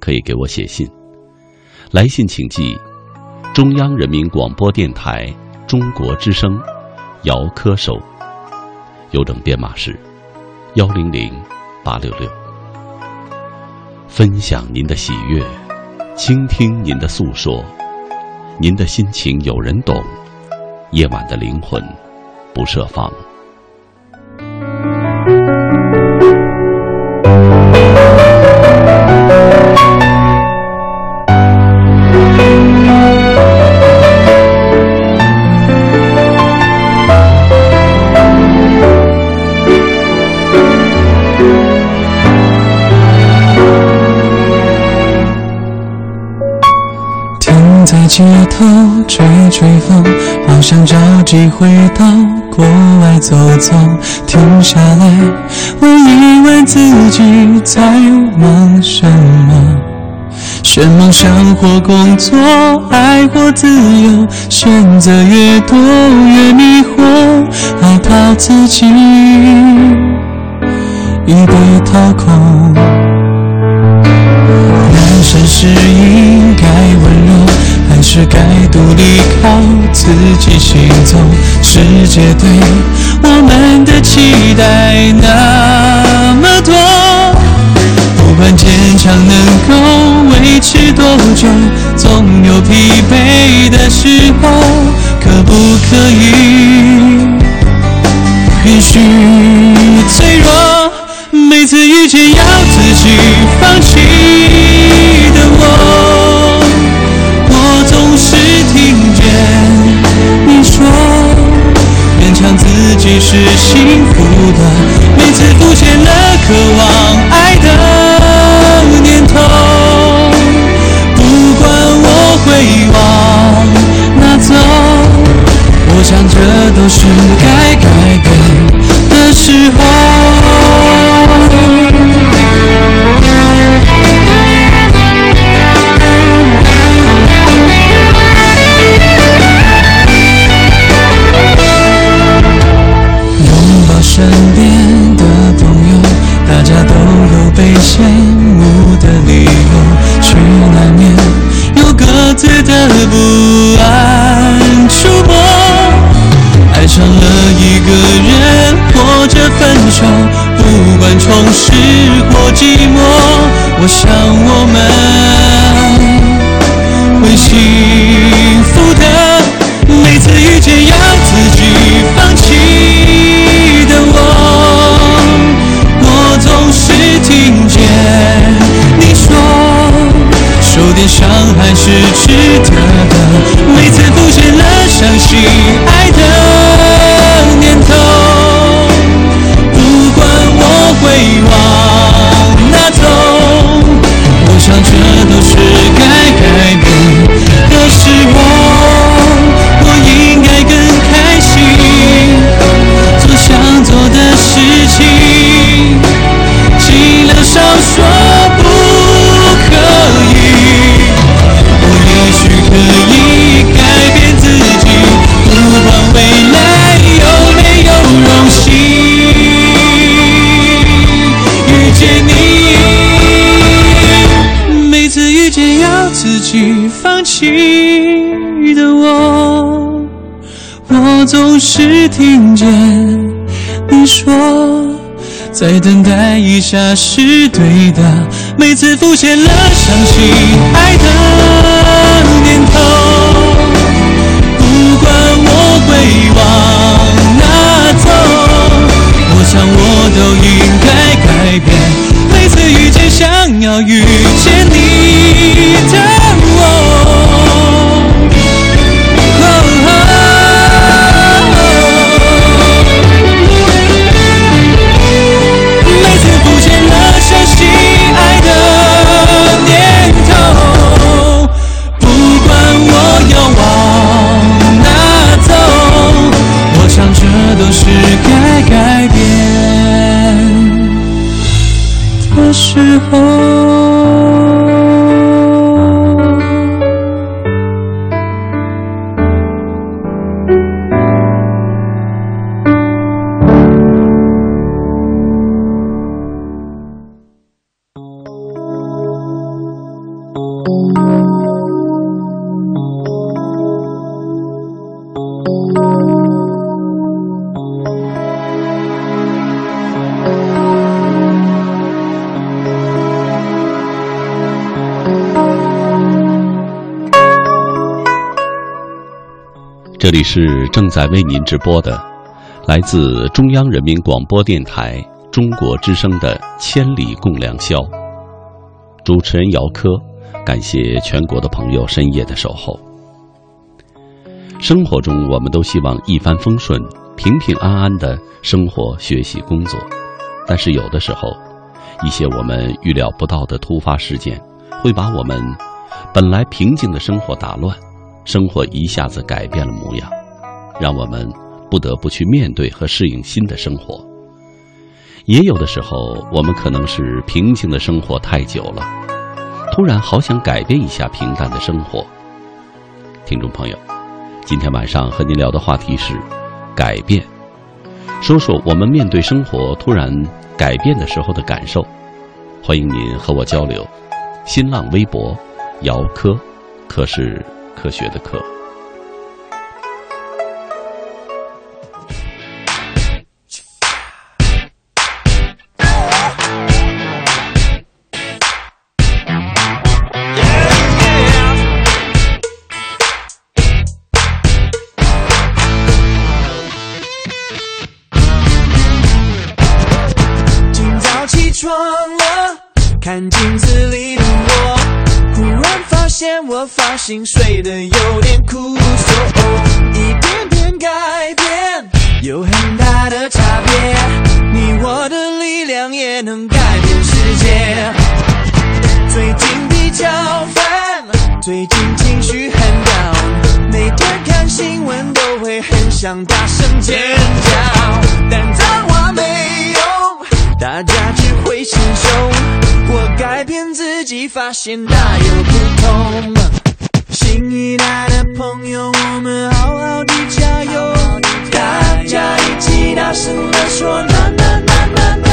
可以给我写信。来信请寄中央人民广播电台中国之声姚科收，邮政编码是幺零零八六六。分享您的喜悦，倾听您的诉说，您的心情有人懂。夜晚的灵魂不设防。机会到国外走走。停下来，问一问自己在忙什么？选梦想或工作，爱或自由，选择越多越迷惑，害怕自己已被掏空。人生是应该温柔，是该独立靠自己行走？世界对我们的期待那么多，不管坚强能够维持多久，总有疲惫的时候，可不可以允许脆弱？每次遇见要自己放弃幸福的。每次浮现了渴望爱的念头，不管我会往哪走，我想这都是该听见你说。再等待一下是对的，每次浮现了伤心爱的这里是正在为您直播的，来自中央人民广播电台中国之声的《千里共良宵》。主持人姚科，感谢全国的朋友深夜的守候。生活中，我们都希望一帆风顺、平平安安的生活、学习、工作，但是有的时候，一些我们预料不到的突发事件，会把我们本来平静的生活打乱。生活一下子改变了模样，让我们不得不去面对和适应新的生活。也有的时候，我们可能是平静的生活太久了，突然好想改变一下平淡的生活。听众朋友，今天晚上和您聊的话题是改变，说说我们面对生活突然改变的时候的感受。欢迎您和我交流。新浪微博：姚科，科是。科学的科。今早起床了，看镜子，现我发型睡得有点枯瘦，一点点改变有很大的差别，你我的力量也能改变世界。最近比较烦，最近情绪很 down，每天看新闻都会很想大声尖叫，但脏话没有，大家只会心胸。我改变自己，发现大有不同。新一代的朋友，我们好好的加油，大家一起大声地说呐呐呐呐呐，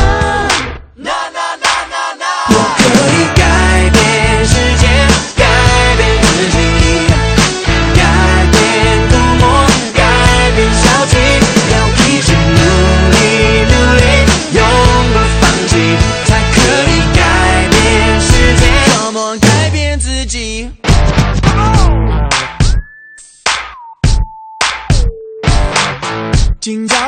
呐呐呐呐呐。我可以改变世界，改变自己，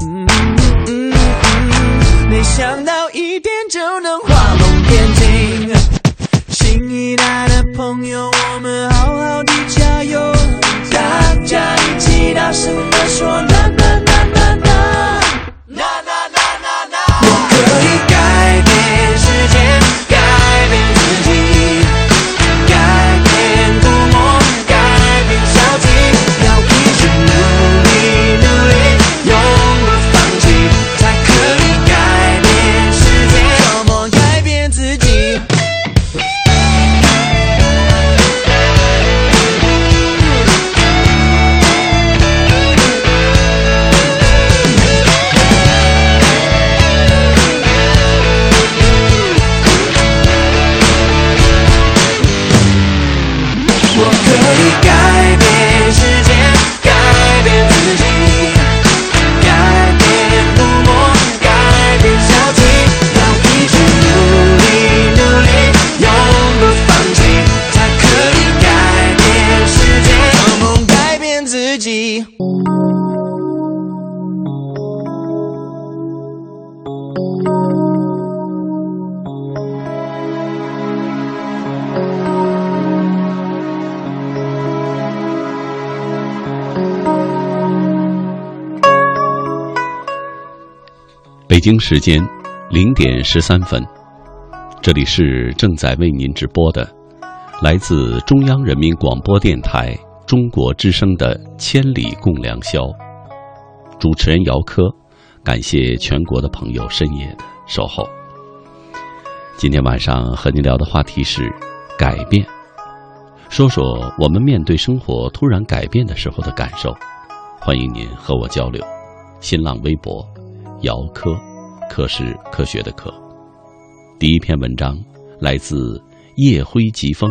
嗯嗯嗯，没想到一点就能画龙点睛。新一代的朋友，我们好好的加油，大家一起大声地说呐呐呐呐呐，呐呐呐呐呐。我可以北京时间零点十三分，这里是正在为您直播的，来自中央人民广播电台中国之声的《千里共良宵》，主持人姚科，感谢全国的朋友深夜的守候。今天晚上和您聊的话题是改变，说说我们面对生活突然改变的时候的感受。欢迎您和我交流。新浪微博，姚科，科是科学的科。第一篇文章来自夜辉疾风，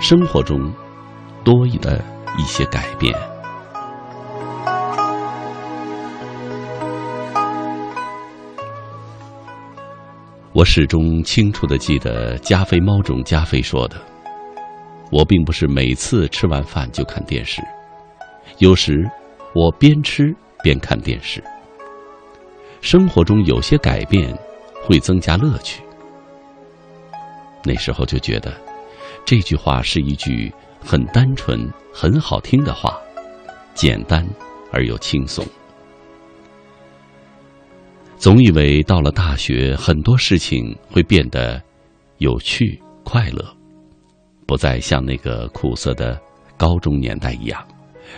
生活中多的一些改变。我始终清楚的记得加菲猫中加菲说的：“我并不是每次吃完饭就看电视，有时我边吃边看电视。生活中有些改变会增加乐趣。”那时候就觉得这句话是一句很单纯、很好听的话，简单而又轻松。总以为到了大学，很多事情会变得有趣、快乐，不再像那个苦涩的高中年代一样，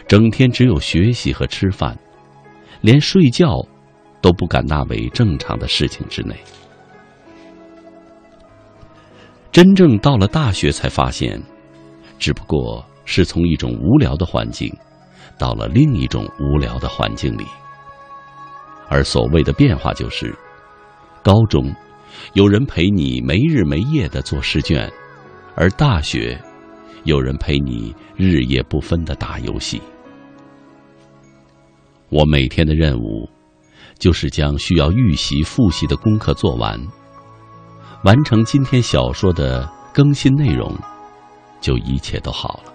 整天只有学习和吃饭，连睡觉都不敢纳为正常的事情之内。真正到了大学，才发现，只不过是从一种无聊的环境，到了另一种无聊的环境里。而所谓的变化就是：高中有人陪你没日没夜的做试卷，而大学有人陪你日夜不分的打游戏。我每天的任务就是将需要预习复习的功课做完，完成今天小说的更新内容，就一切都好了。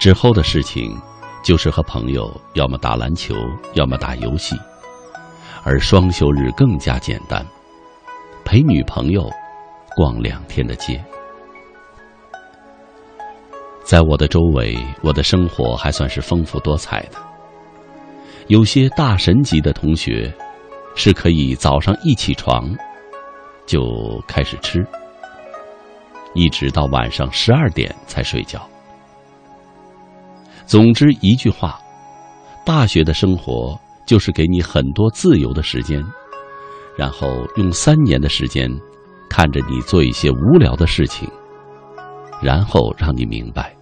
之后的事情。就是和朋友要么打篮球，要么打游戏，而双休日更加简单，陪女朋友逛两天的街。在我的周围，我的生活还算是丰富多彩的。有些大神级的同学，是可以早上一起床就开始吃，一直到晚上十二点才睡觉。总之一句话，大学的生活就是给你很多自由的时间，然后用三年的时间看着你做一些无聊的事情，然后让你明白，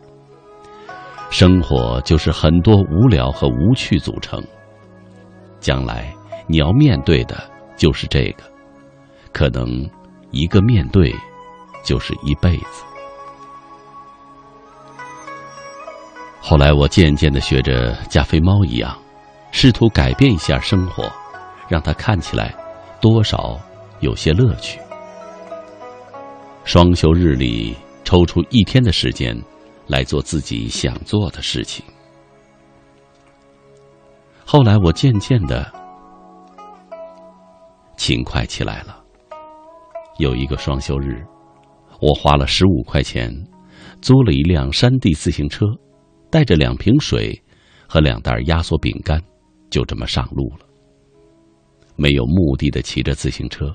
生活就是很多无聊和无趣组成。将来你要面对的就是这个，可能一个面对就是一辈子。后来，我渐渐的学着加菲猫一样，试图改变一下生活，让它看起来多少有些乐趣。双休日里抽出一天的时间来做自己想做的事情。后来，我渐渐的勤快起来了。有一个双休日，我花了十五块钱租了一辆山地自行车。带着两瓶水和两袋压缩饼干，就这么上路了。没有目的的骑着自行车，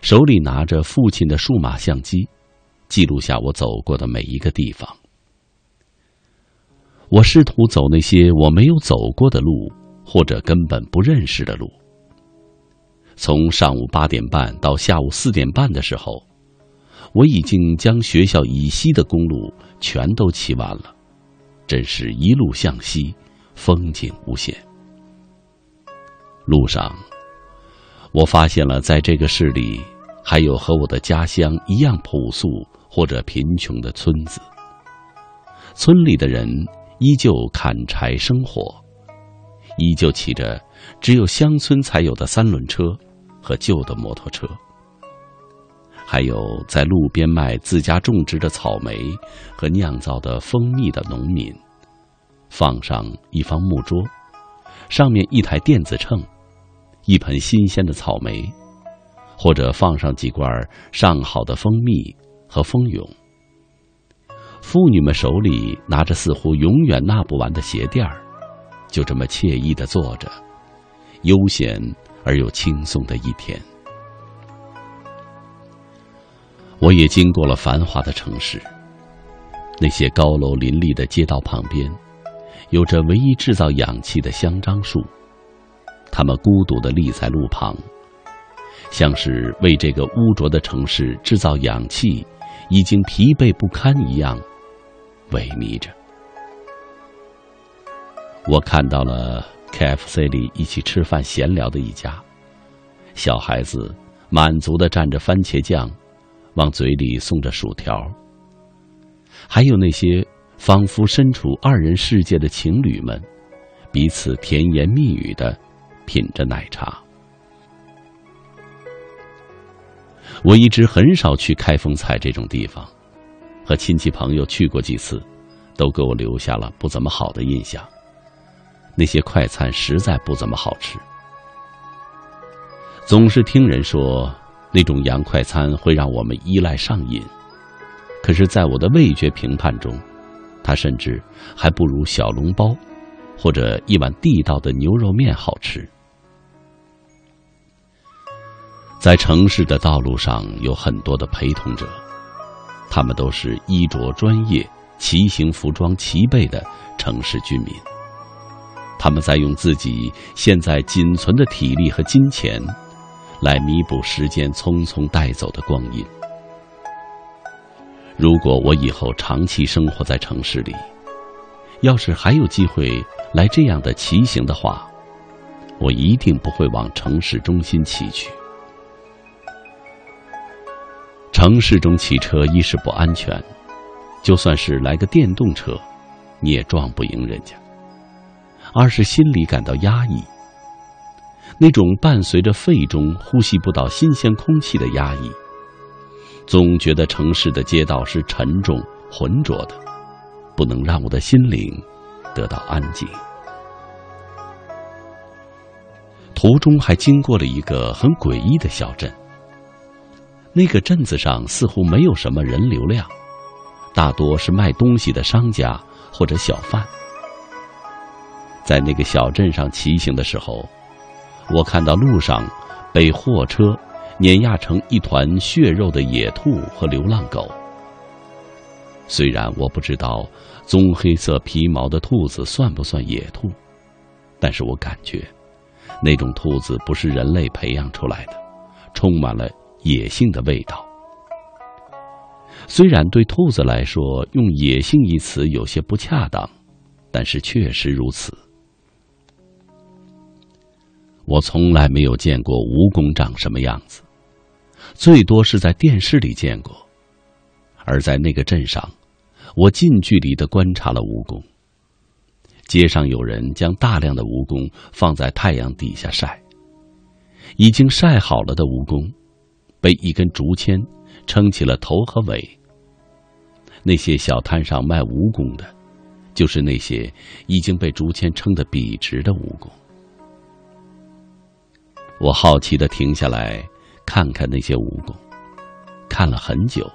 手里拿着父亲的数码相机，记录下我走过的每一个地方。我试图走那些我没有走过的路，或者根本不认识的路。从上午八点半到下午四点半的时候，我已经将学校以西的公路全都骑完了。真是一路向西，风景无限。路上，我发现了在这个市里还有和我的家乡一样朴素或者贫穷的村子。村里的人依旧砍柴生火，依旧骑着只有乡村才有的三轮车和旧的摩托车。还有在路边卖自家种植的草莓和酿造的蜂蜜的农民，放上一方木桌，上面一台电子秤，一盆新鲜的草莓，或者放上几罐上好的蜂蜜和蜂蛹。妇女们手里拿着似乎永远纳不完的鞋垫儿，就这么惬意的坐着，悠闲而又轻松的一天。我也经过了繁华的城市，那些高楼林立的街道旁边，有着唯一制造氧气的香樟树，它们孤独的立在路旁，像是为这个污浊的城市制造氧气已经疲惫不堪一样，萎靡着。我看到了 KFC 里一起吃饭闲聊的一家，小孩子满足的蘸着番茄酱，往嘴里送着薯条。还有那些仿佛身处二人世界的情侣们，彼此甜言蜜语的品着奶茶。我一直很少去开封菜这种地方，和亲戚朋友去过几次，都给我留下了不怎么好的印象。那些快餐实在不怎么好吃，总是听人说那种洋快餐会让我们依赖上瘾。可是，在我的味觉评判中，它甚至还不如小笼包或者一碗地道的牛肉面好吃。在城市的道路上有很多的陪同者，他们都是衣着专业、骑行服装齐备的城市居民。他们在用自己现在仅存的体力和金钱，来弥补时间匆匆带走的光阴。如果我以后长期生活在城市里，要是还有机会来这样的骑行的话，我一定不会往城市中心骑去。城市中骑车一是不安全，就算是来个电动车，你也撞不赢人家。二是心里感到压抑，那种伴随着肺中呼吸不到新鲜空气的压抑，总觉得城市的街道是沉重浑浊的，不能让我的心灵得到安静。途中还经过了一个很诡异的小镇，那个镇子上似乎没有什么人流量，大多是卖东西的商家或者小贩。在那个小镇上骑行的时候，我看到路上被货车碾压成一团血肉的野兔和流浪狗。虽然我不知道棕黑色皮毛的兔子算不算野兔，但是我感觉那种兔子不是人类培养出来的，充满了野性的味道。虽然对兔子来说用“野性”一词有些不恰当，但是确实如此。我从来没有见过蜈蚣长什么样子，最多是在电视里见过。而在那个镇上，我近距离的观察了蜈蚣。街上有人将大量的蜈蚣放在太阳底下晒，已经晒好了的蜈蚣，被一根竹签撑起了头和尾。那些小摊上卖蜈蚣的，就是那些已经被竹签撑得笔直的蜈蚣。我好奇的停下来，看看那些蜈蚣，看了很久。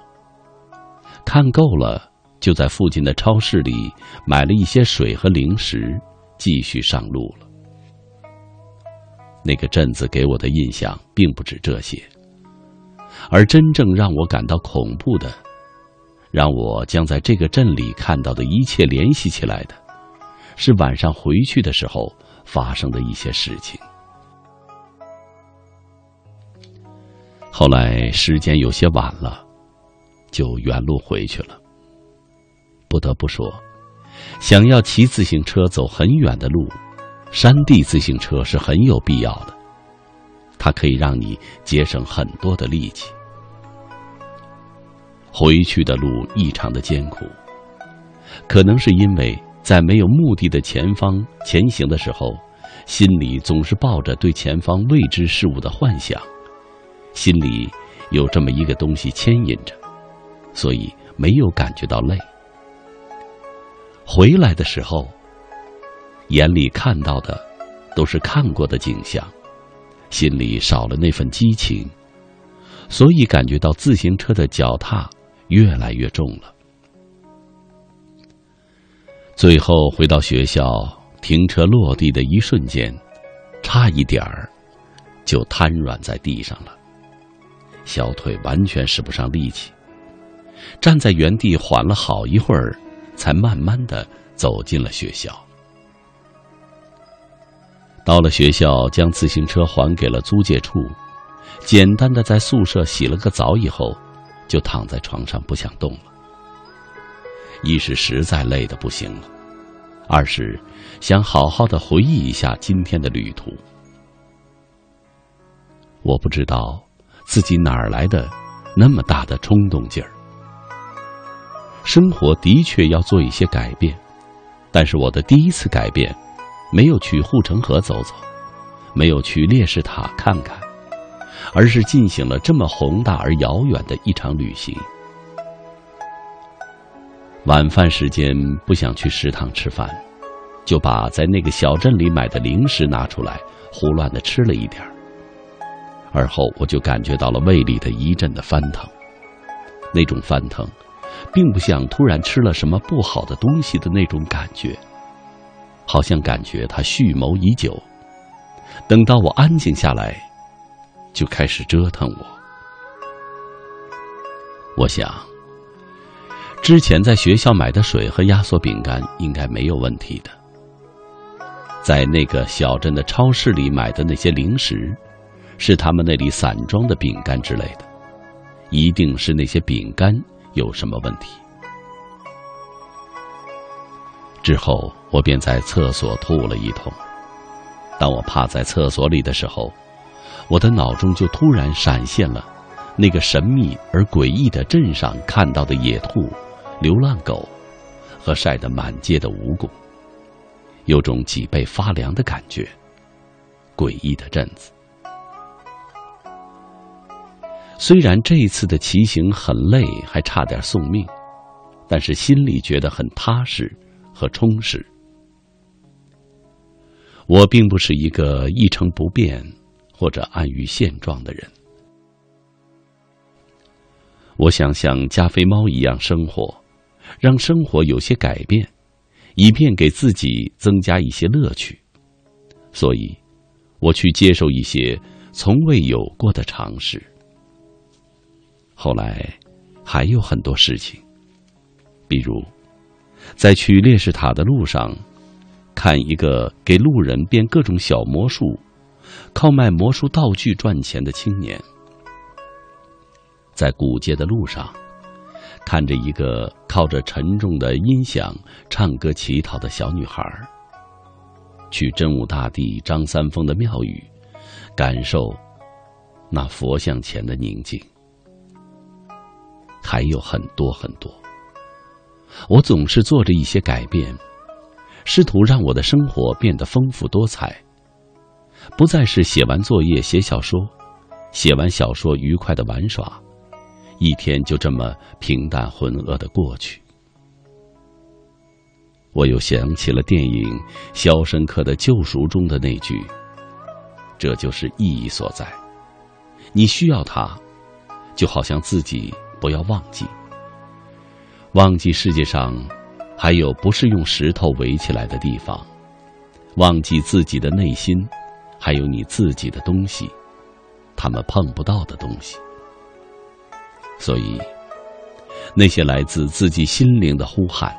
看够了，就在附近的超市里买了一些水和零食，继续上路了。那个镇子给我的印象并不止这些，而真正让我感到恐怖的，让我将在这个镇里看到的一切联系起来的，是晚上回去的时候发生的一些事情。后来时间有些晚了，就原路回去了。不得不说，想要骑自行车走很远的路，山地自行车是很有必要的。它可以让你节省很多的力气。回去的路异常的艰苦，可能是因为在没有目的的前方前行的时候，心里总是抱着对前方未知事物的幻想。心里有这么一个东西牵引着，所以没有感觉到累。回来的时候，眼里看到的都是看过的景象，心里少了那份激情，所以感觉到自行车的脚踏越来越重了。最后回到学校，停车落地的一瞬间，差一点儿。就瘫软在地上了，小腿完全使不上力气，站在原地缓了好一会儿，才慢慢的走进了学校。到了学校，将自行车还给了租借处，简单的在宿舍洗了个澡以后，就躺在床上不想动了。一是实在累得不行了，二是想好好的回忆一下今天的旅途。我不知道自己哪儿来的那么大的冲动劲儿。生活的确要做一些改变，但是我的第一次改变。没有去护城河走走，没有去烈士塔看看，而是进行了这么宏大而遥远的一场旅行。晚饭时间不想去食堂吃饭，就把在那个小镇里买的零食拿出来，胡乱的吃了一点儿。而后我就感觉到了胃里的一阵的翻腾，那种翻腾，并不像突然吃了什么不好的东西的那种感觉。好像感觉他蓄谋已久，等到我安静下来，就开始折腾我。我想，之前在学校买的水和压缩饼干应该没有问题的，在那个小镇的超市里买的那些零食，是他们那里散装的饼干之类的，一定是那些饼干有什么问题。之后，我便在厕所吐了一通。当我趴在厕所里的时候，我的脑中就突然闪现了那个神秘而诡异的镇上看到的野兔、流浪狗和晒得满街的蜈蚣，有种脊背发凉的感觉。诡异的镇子，虽然这一次的骑行很累，还差点送命，但是心里觉得很踏实。和充实。我并不是一个一成不变或者安于现状的人。我想像加菲猫一样生活，让生活有些改变，以便给自己增加一些乐趣。所以，我去接受一些从未有过的尝试。后来，还有很多事情，比如。在去烈士塔的路上，看一个给路人变各种小魔术、靠卖魔术道具赚钱的青年；在古街的路上，看着一个靠着沉重的音响唱歌乞讨的小女孩；去真武大帝张三丰的庙宇，感受那佛像前的宁静，还有很多很多。我总是做着一些改变，试图让我的生活变得丰富多彩。不再是写完作业写小说，写完小说愉快的玩耍，一天就这么平淡浑噩的过去。我又想起了电影《肖申克的救赎》中的那句：“这就是意义所在。你需要它，就好像自己不要忘记。”忘记世界上还有不是用石头围起来的地方，忘记自己的内心还有你自己的东西，他们碰不到的东西。所以，那些来自自己心灵的呼喊，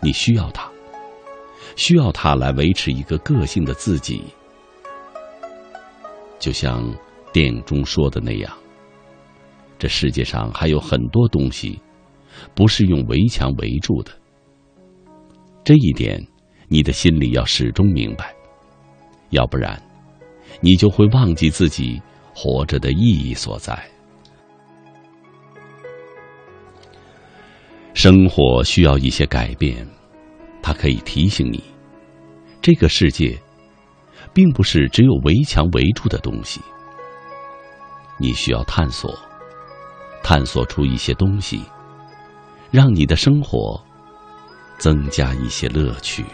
你需要它，需要它来维持一个个性的自己。就像电影中说的那样，这世界上还有很多东西。不是用围墙围住的，这一点你的心里要始终明白，要不然，你就会忘记自己活着的意义所在。生活需要一些改变，它可以提醒你，这个世界，并不是只有围墙围住的东西。你需要探索，探索出一些东西。让你的生活增加一些乐趣。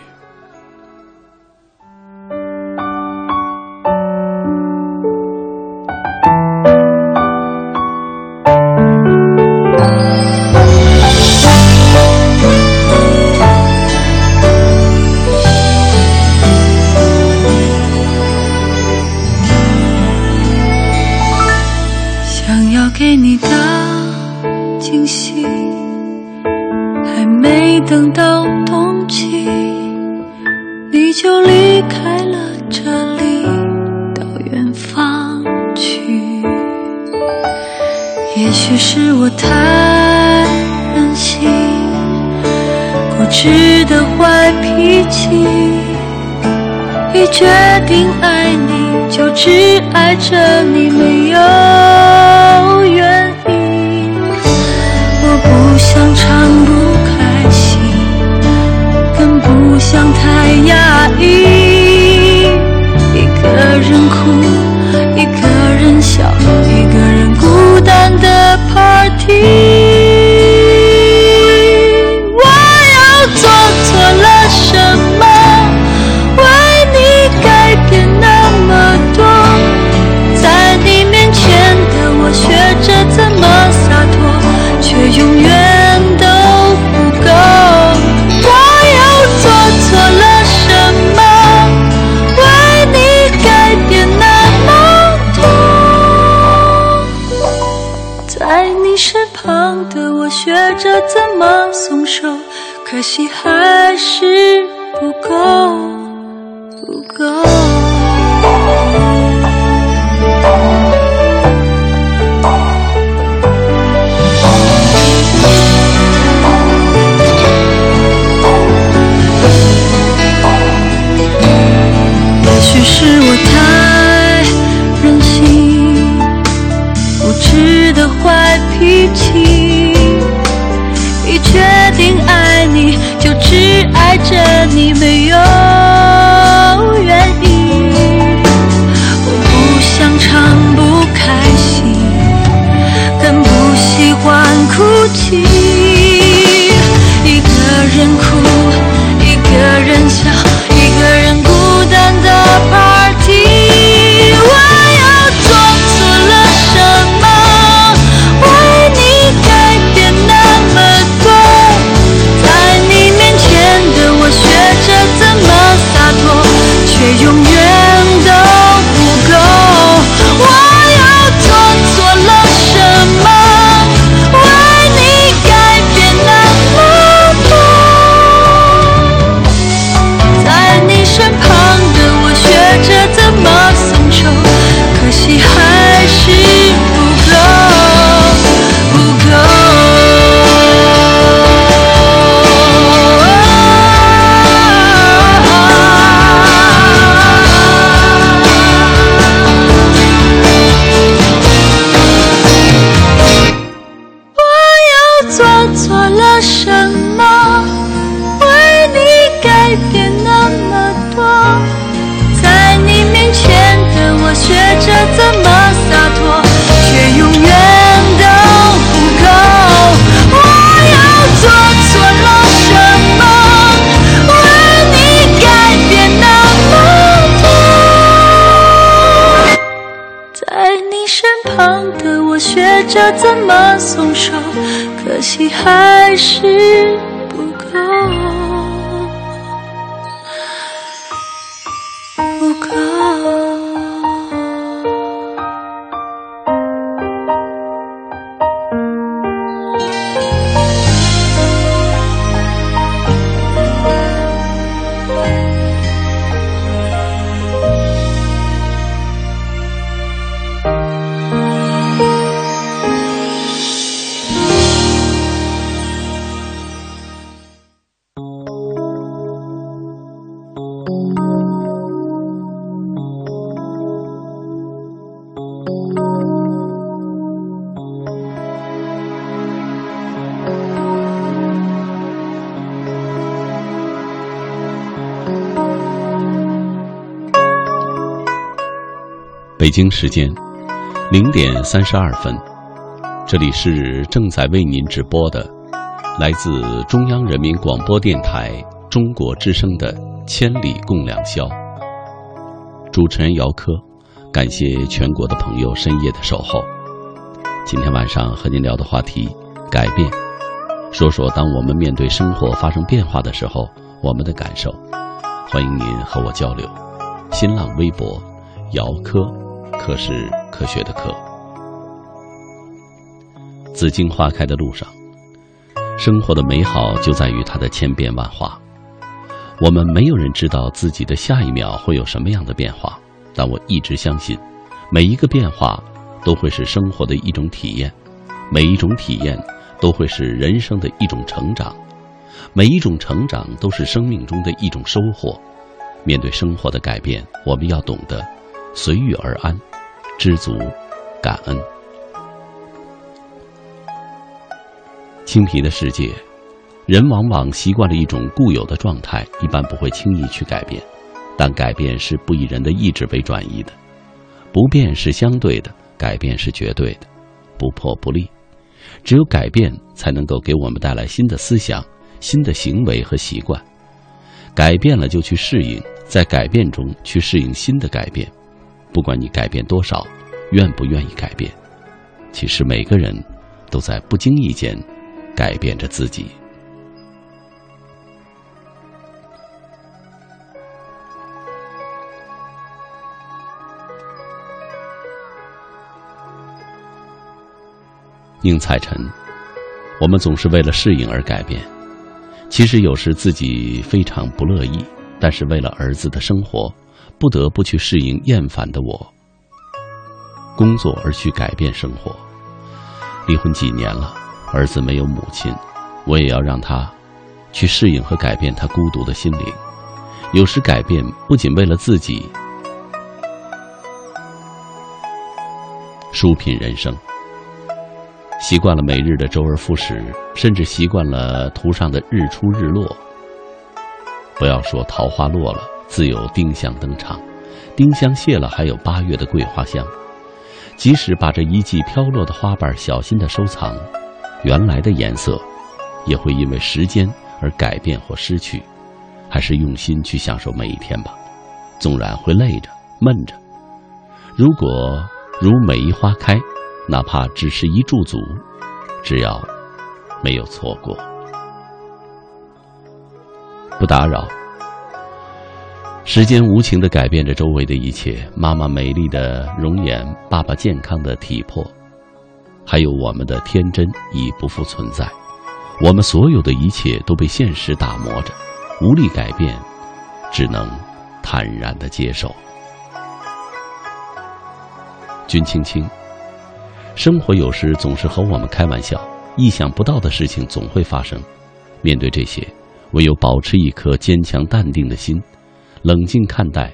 你还是北京时间零点三十二分，这里是正在为您直播的，来自中央人民广播电台中国之声的《千里共良宵》。主持人姚科，感谢全国的朋友深夜的守候。今天晚上和您聊的话题：改变。说说当我们面对生活发生变化的时候，我们的感受。欢迎您和我交流。新浪微博：姚科。科是科学的科。紫荆花开的路上，生活的美好就在于它的千变万化。我们没有人知道自己的下一秒会有什么样的变化，但我一直相信，每一个变化都会是生活的一种体验，每一种体验都会是人生的一种成长，每一种成长都是生命中的一种收获。面对生活的改变，我们要懂得随遇而安，知足感恩。青皮的世界，人往往习惯了一种固有的状态，一般不会轻易去改变。但改变是不以人的意志为转移的，不变是相对的，改变是绝对的，不破不立。只有改变，才能够给我们带来新的思想、新的行为和习惯。改变了就去适应，在改变中去适应新的改变。不管你改变多少，愿不愿意改变，其实每个人都在不经意间改变着自己。宁采臣，我们总是为了适应而改变，其实有时自己非常不乐意，但是为了儿子的生活，不得不去适应厌烦的我。工作而去改变生活。离婚几年了，儿子没有母亲，我也要让他去适应和改变他孤独的心灵。有时改变不仅为了自己，书品人生。习惯了每日的周而复始，甚至习惯了图上的日出日落。不要说桃花落了，自有丁香登场；丁香谢了，还有八月的桂花香。即使把这一季飘落的花瓣小心的收藏，原来的颜色，也会因为时间而改变或失去。还是用心去享受每一天吧，纵然会累着、闷着。如果如每一花开。哪怕只是一驻足，只要没有错过，不打扰。时间无情的改变着周围的一切，妈妈美丽的容颜，爸爸健康的体魄，还有我们的天真已不复存在。我们所有的一切都被现实打磨着，无力改变，只能坦然的接受。君青青。生活有时总是和我们开玩笑，意想不到的事情总会发生。面对这些，唯有保持一颗坚强淡定的心，冷静看待；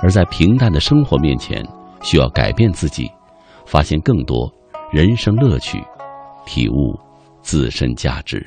而在平淡的生活面前，需要改变自己，发现更多人生乐趣，体悟自身价值。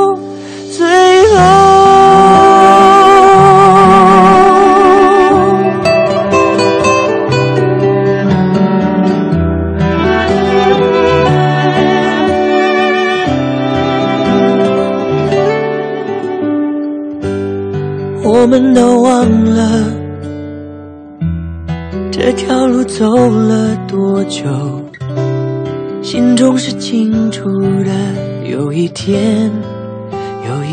最后，我们都忘了这条路走了多久，心中是清楚的，有一天。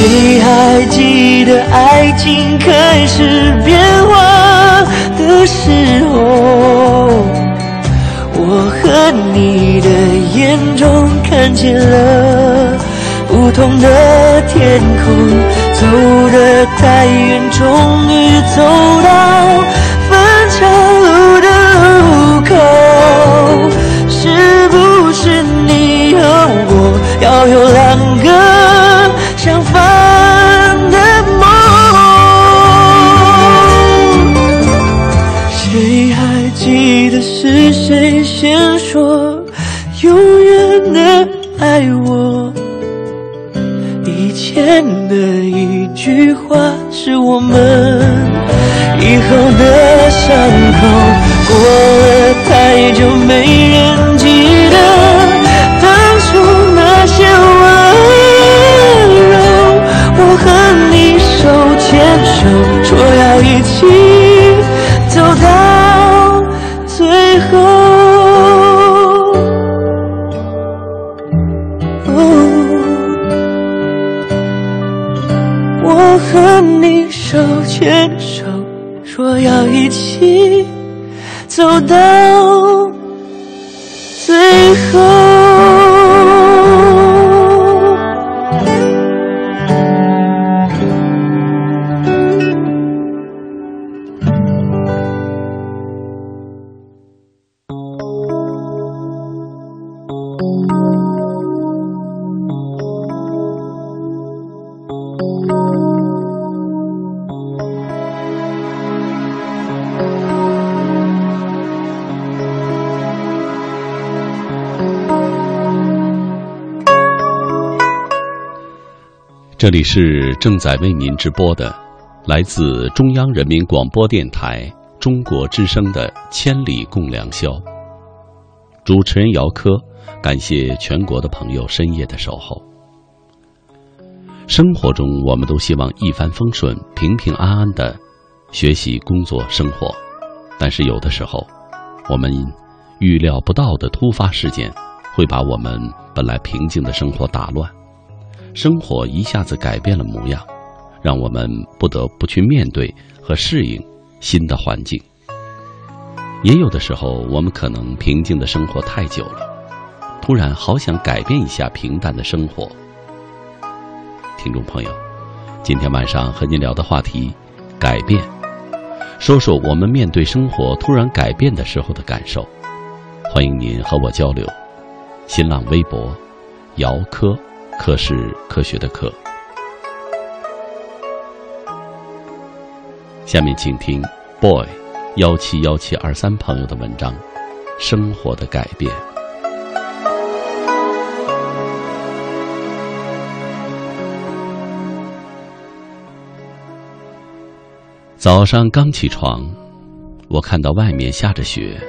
谁还记得爱情开始变化的时候？我和你的眼中看见了不同的天空，走得太远，终于走到这里是正在为您直播的，来自中央人民广播电台中国之声的《千里共良宵》。主持人姚科，感谢全国的朋友深夜的守候。生活中，我们都希望一帆风顺、平平安安的学习、工作、生活，但是有的时候，我们预料不到的突发事件，会把我们本来平静的生活打乱。生活一下子改变了模样，让我们不得不去面对和适应新的环境。也有的时候，我们可能平静的生活太久了，突然好想改变一下平淡的生活。听众朋友，今天晚上和您聊的话题，改变，说说我们面对生活突然改变的时候的感受。欢迎您和我交流。新浪微博，姚科。科是科学的课。下面请听 boy 幺七幺七二三朋友的文章《生活的改变》。早上刚起床，我看到外面下着雪，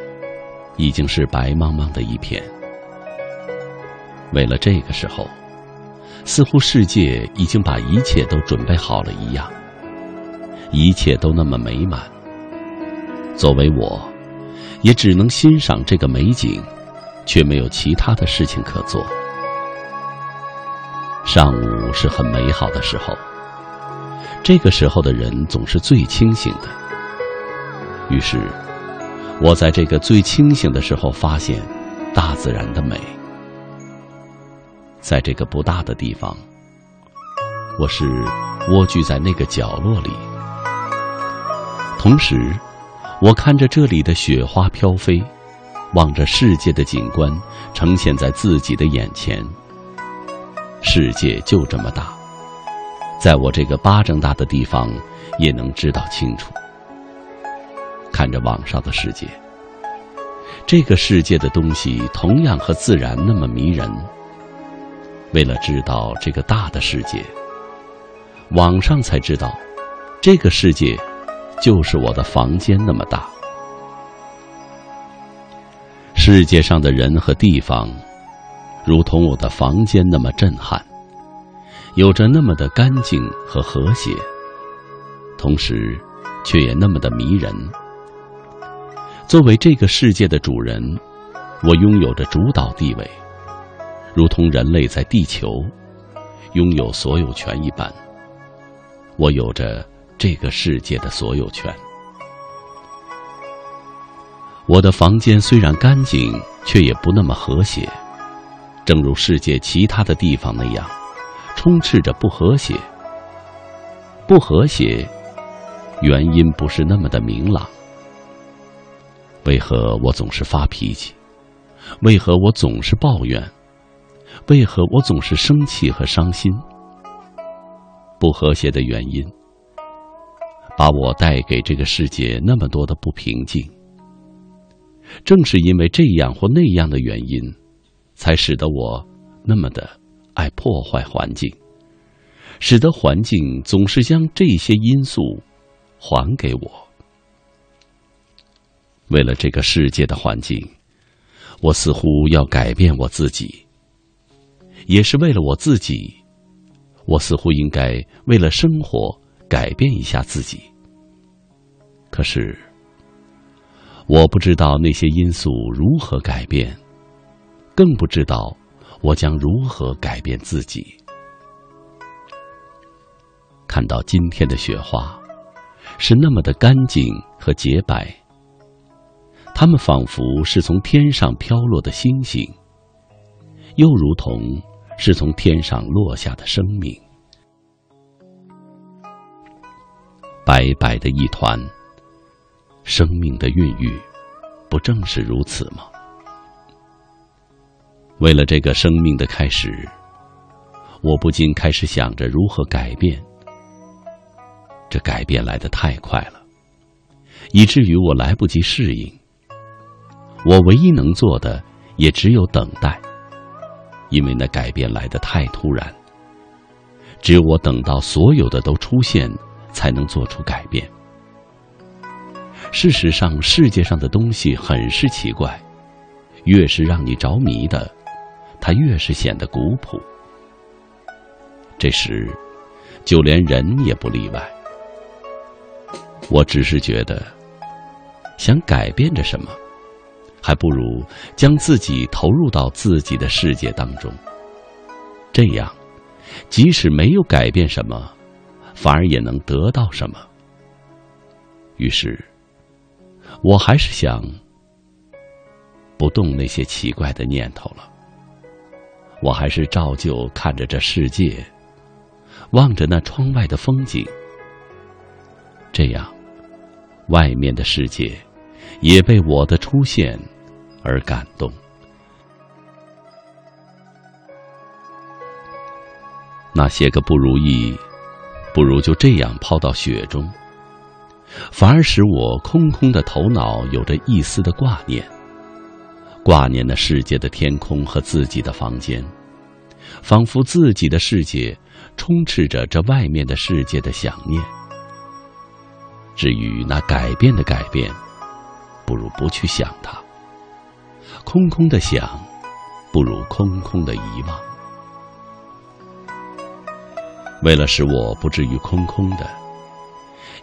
已经是白茫茫的一片。为了这个时候。似乎世界已经把一切都准备好了一样，一切都那么美满。作为我，也只能欣赏这个美景，却没有其他的事情可做。上午是很美好的时候，这个时候的人总是最清醒的。于是，我在这个最清醒的时候发现大自然的美。在这个不大的地方，我是蜗居在那个角落里。同时，我看着这里的雪花飘飞，望着世界的景观呈现在自己的眼前。世界就这么大，在我这个巴掌大的地方也能知道清楚。看着网上的世界，这个世界的东西同样和自然那么迷人。为了知道这个大的世界，网上才知道，这个世界就是我的房间那么大。世界上的人和地方，如同我的房间那么震撼，有着那么的干净和和谐，同时，却也那么的迷人。作为这个世界的主人，我拥有着主导地位。如同人类在地球拥有所有权一般，我有着这个世界的所有权。我的房间虽然干净，却也不那么和谐，正如世界其他的地方那样，充斥着不和谐。不和谐，原因不是那么的明朗。为何我总是发脾气？为何我总是抱怨？为何我总是生气和伤心？不和谐的原因，把我带给这个世界那么多的不平静。正是因为这样或那样的原因，才使得我那么的爱破坏环境，使得环境总是将这些因素还给我。为了这个世界的环境，我似乎要改变我自己。也是为了我自己，我似乎应该为了生活改变一下自己。可是，我不知道那些因素如何改变，更不知道我将如何改变自己。看到今天的雪花，是那么的干净和洁白，它们仿佛是从天上飘落的星星，又如同……是从天上落下的生命，白白的一团。生命的孕育，不正是如此吗？为了这个生命的开始，我不禁开始想着如何改变。这改变来得太快了，以至于我来不及适应。我唯一能做的，也只有等待。因为那改变来得太突然，只有我等到所有的都出现，才能做出改变。事实上，世界上的东西很是奇怪，越是让你着迷的，它越是显得古朴。这时，就连人也不例外。我只是觉得，想改变着什么。还不如将自己投入到自己的世界当中，这样，即使没有改变什么，反而也能得到什么。于是，我还是想不动那些奇怪的念头了。我还是照旧看着这世界，望着那窗外的风景，这样，外面的世界。也被我的出现而感动。那些个不如意，不如就这样抛到雪中，反而使我空空的头脑有着一丝的挂念，挂念那世界的天空和自己的房间，仿佛自己的世界充斥着这外面的世界的想念。至于那改变的改变。不如不去想它，空空的想，不如空空的遗忘。为了使我不至于空空的，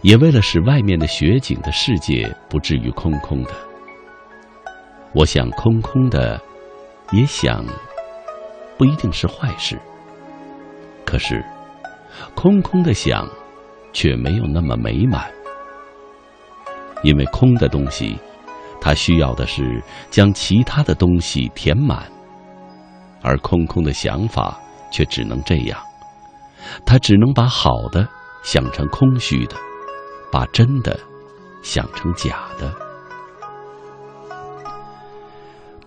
也为了使外面的雪景的世界不至于空空的，我想空空的，也想，不一定是坏事。可是，空空的想，却没有那么美满，因为空的东西。他需要的是将其他的东西填满，而空空的想法却只能这样。他只能把好的想成空虚的，把真的想成假的。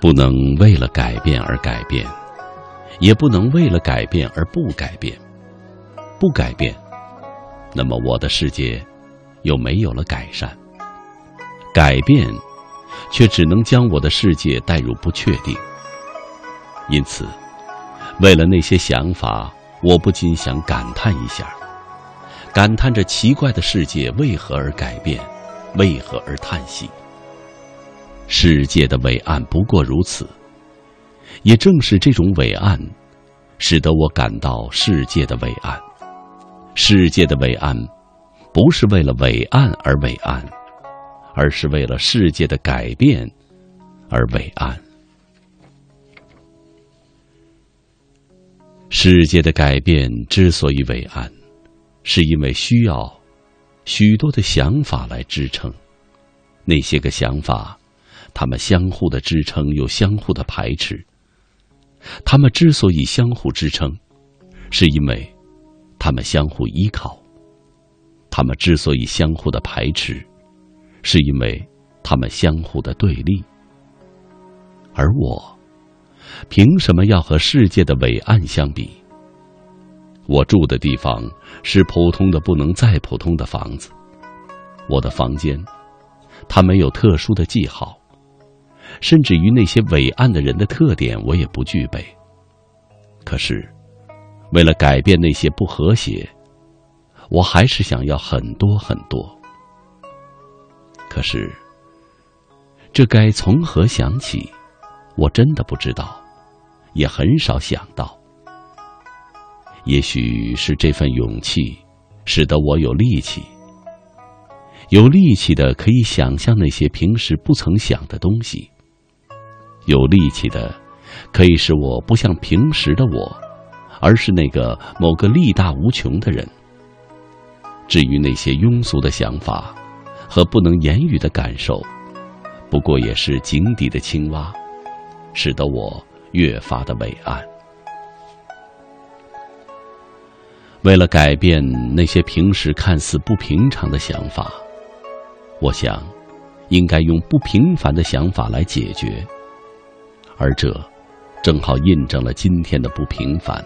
不能为了改变而改变，也不能为了改变而不改变。不改变，那么我的世界又没有了改善；改变，却只能将我的世界带入不确定。因此，为了那些想法，我不禁想感叹一下，感叹这奇怪的世界为何而改变，为何而叹息。世界的伟岸不过如此，也正是这种伟岸，使得我感到世界的伟岸。世界的伟岸，不是为了伟岸而伟岸，而是为了世界的改变而伟岸。世界的改变之所以伟岸，是因为需要许多的想法来支撑，那些个想法。他们相互的支撑又相互的排斥。他们之所以相互支撑，是因为他们相互依靠；他们之所以相互的排斥，是因为他们相互的对立。而我，凭什么要和世界的伟岸相比？我住的地方是普通的不能再普通的房子，我的房间，它没有特殊的记号。甚至于那些伟岸的人的特点，我也不具备。可是，为了改变那些不和谐，我还是想要很多很多。可是，这该从何想起？我真的不知道，也很少想到。也许是这份勇气，使得我有力气，有力气的可以想象那些平时不曾想的东西。有力气的，可以使我不像平时的我，而是那个某个力大无穷的人。至于那些庸俗的想法和不能言语的感受，不过也是井底的青蛙，使得我越发的伟岸。为了改变那些平时看似不平常的想法，我想，应该用不平凡的想法来解决。而这，正好印证了今天的不平凡，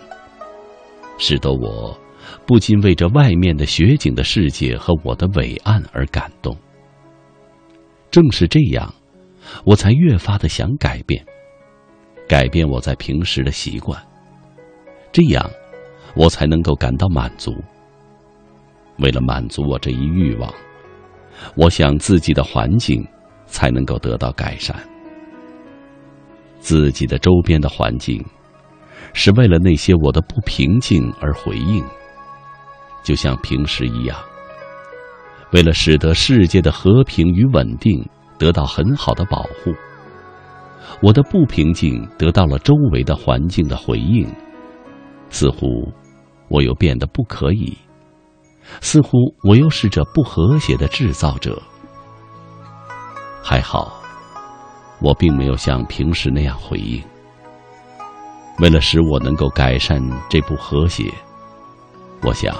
使得我不禁为这外面的雪景的世界和我的伟岸而感动。正是这样，我才越发的想改变，改变我在平时的习惯，这样，我才能够感到满足。为了满足我这一欲望，我想自己的环境才能够得到改善。自己的周边的环境，是为了那些我的不平静而回应，就像平时一样。为了使得世界的和平与稳定得到很好的保护，我的不平静得到了周围的环境的回应，似乎我又变得不可以，似乎我又是这不和谐的制造者。还好。我并没有像平时那样回应。为了使我能够改善这不和谐，我想，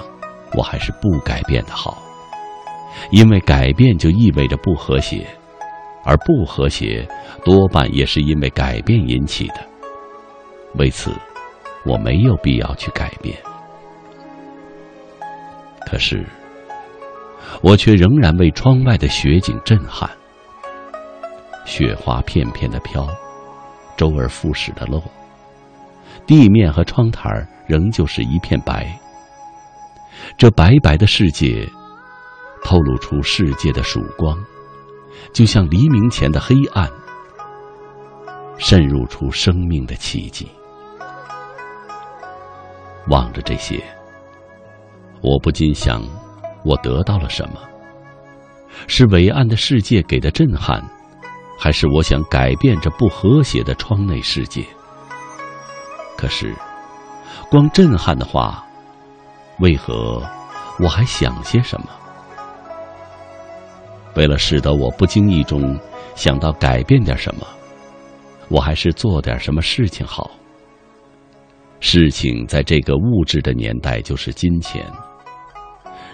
我还是不改变的好，因为改变就意味着不和谐，而不和谐多半也是因为改变引起的。为此，我没有必要去改变。可是，我却仍然为窗外的雪景震撼。雪花片片的飘，周而复始的落。地面和窗台仍旧是一片白。这白白的世界，透露出世界的曙光，就像黎明前的黑暗，渗入出生命的奇迹。望着这些，我不禁想：我得到了什么？是伟岸的世界给的震撼。还是我想改变这不和谐的窗内世界。可是，光震撼的话，为何我还想些什么？为了使得我不经意中想到改变点什么，我还是做点什么事情好。事情在这个物质的年代就是金钱，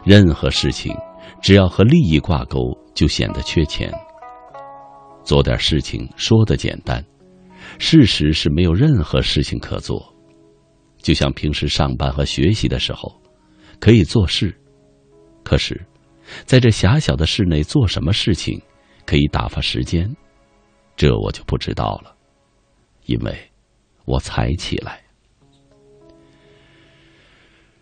任何事情只要和利益挂钩，就显得缺钱。做点事情说的简单，事实是没有任何事情可做。就像平时上班和学习的时候，可以做事，可是，在这狭小的室内做什么事情可以打发时间，这我就不知道了，因为，我才起来。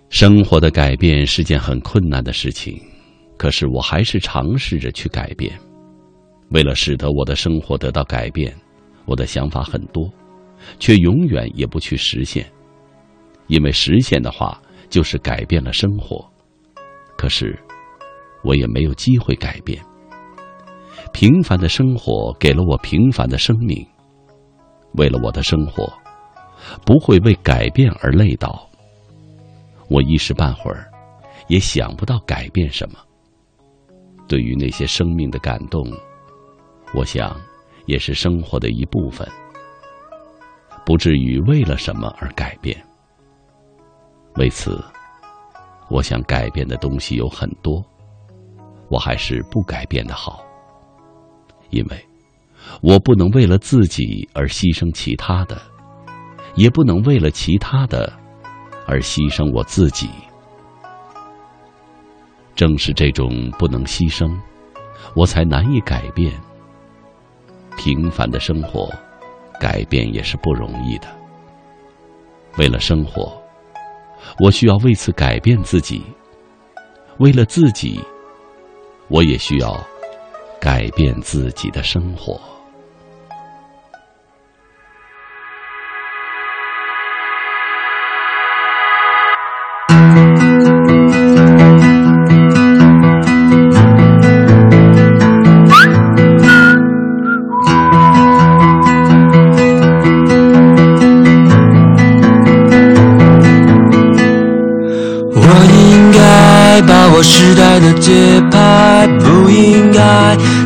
生活的改变是件很困难的事情，可是我还是尝试着去改变。为了使得我的生活得到改变，我的想法很多，却永远也不去实现。因为实现的话，就是改变了生活，可是我也没有机会改变。平凡的生活给了我平凡的生命，为了我的生活，不会为改变而累倒。我一时半会儿也想不到改变什么。对于那些生命的感动，我想也是生活的一部分，不至于为了什么而改变。为此，我想改变的东西有很多，我还是不改变的好。因为，我不能为了自己而牺牲其他的，也不能为了其他的而牺牲我自己。正是这种不能牺牲，我才难以改变。平凡的生活，改变也是不容易的。为了生活。我需要为此改变自己，为了自己，我也需要改变自己的生活。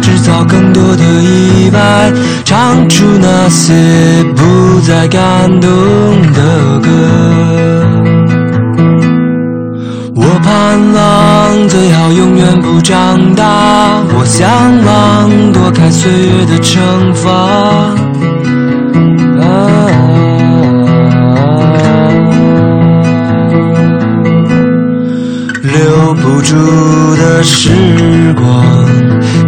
制造更多的意外，唱出那些不再感动的歌。我盼望最好永远不长大，我向往躲开岁月的惩罚。留不住的时光，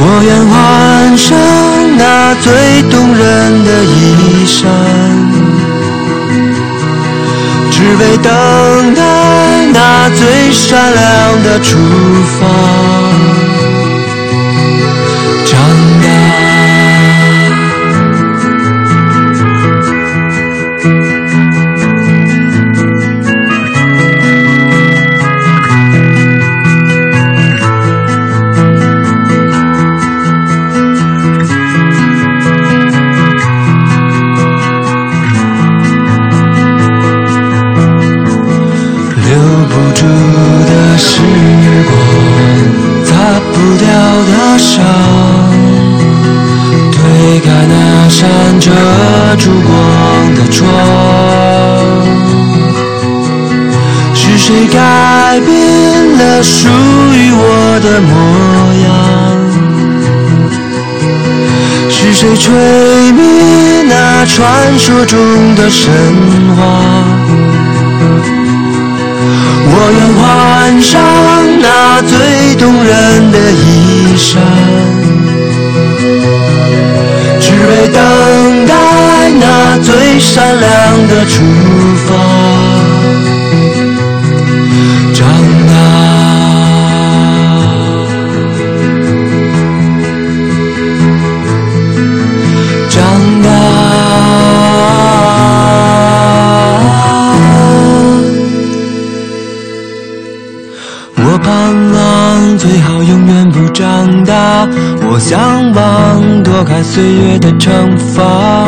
我愿换上那最动人的衣裳，只为等待那最闪亮的出发。谁改变了属于我的模样？是谁吹灭那传说中的神话？我愿换上那最动人的衣裳，只为等待那最闪亮的出。向往躲开岁月的惩罚。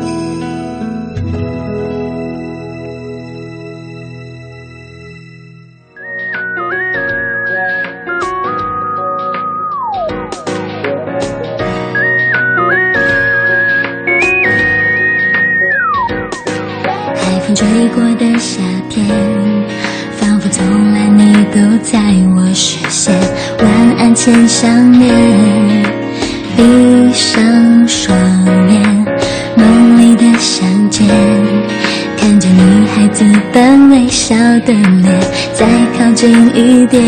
点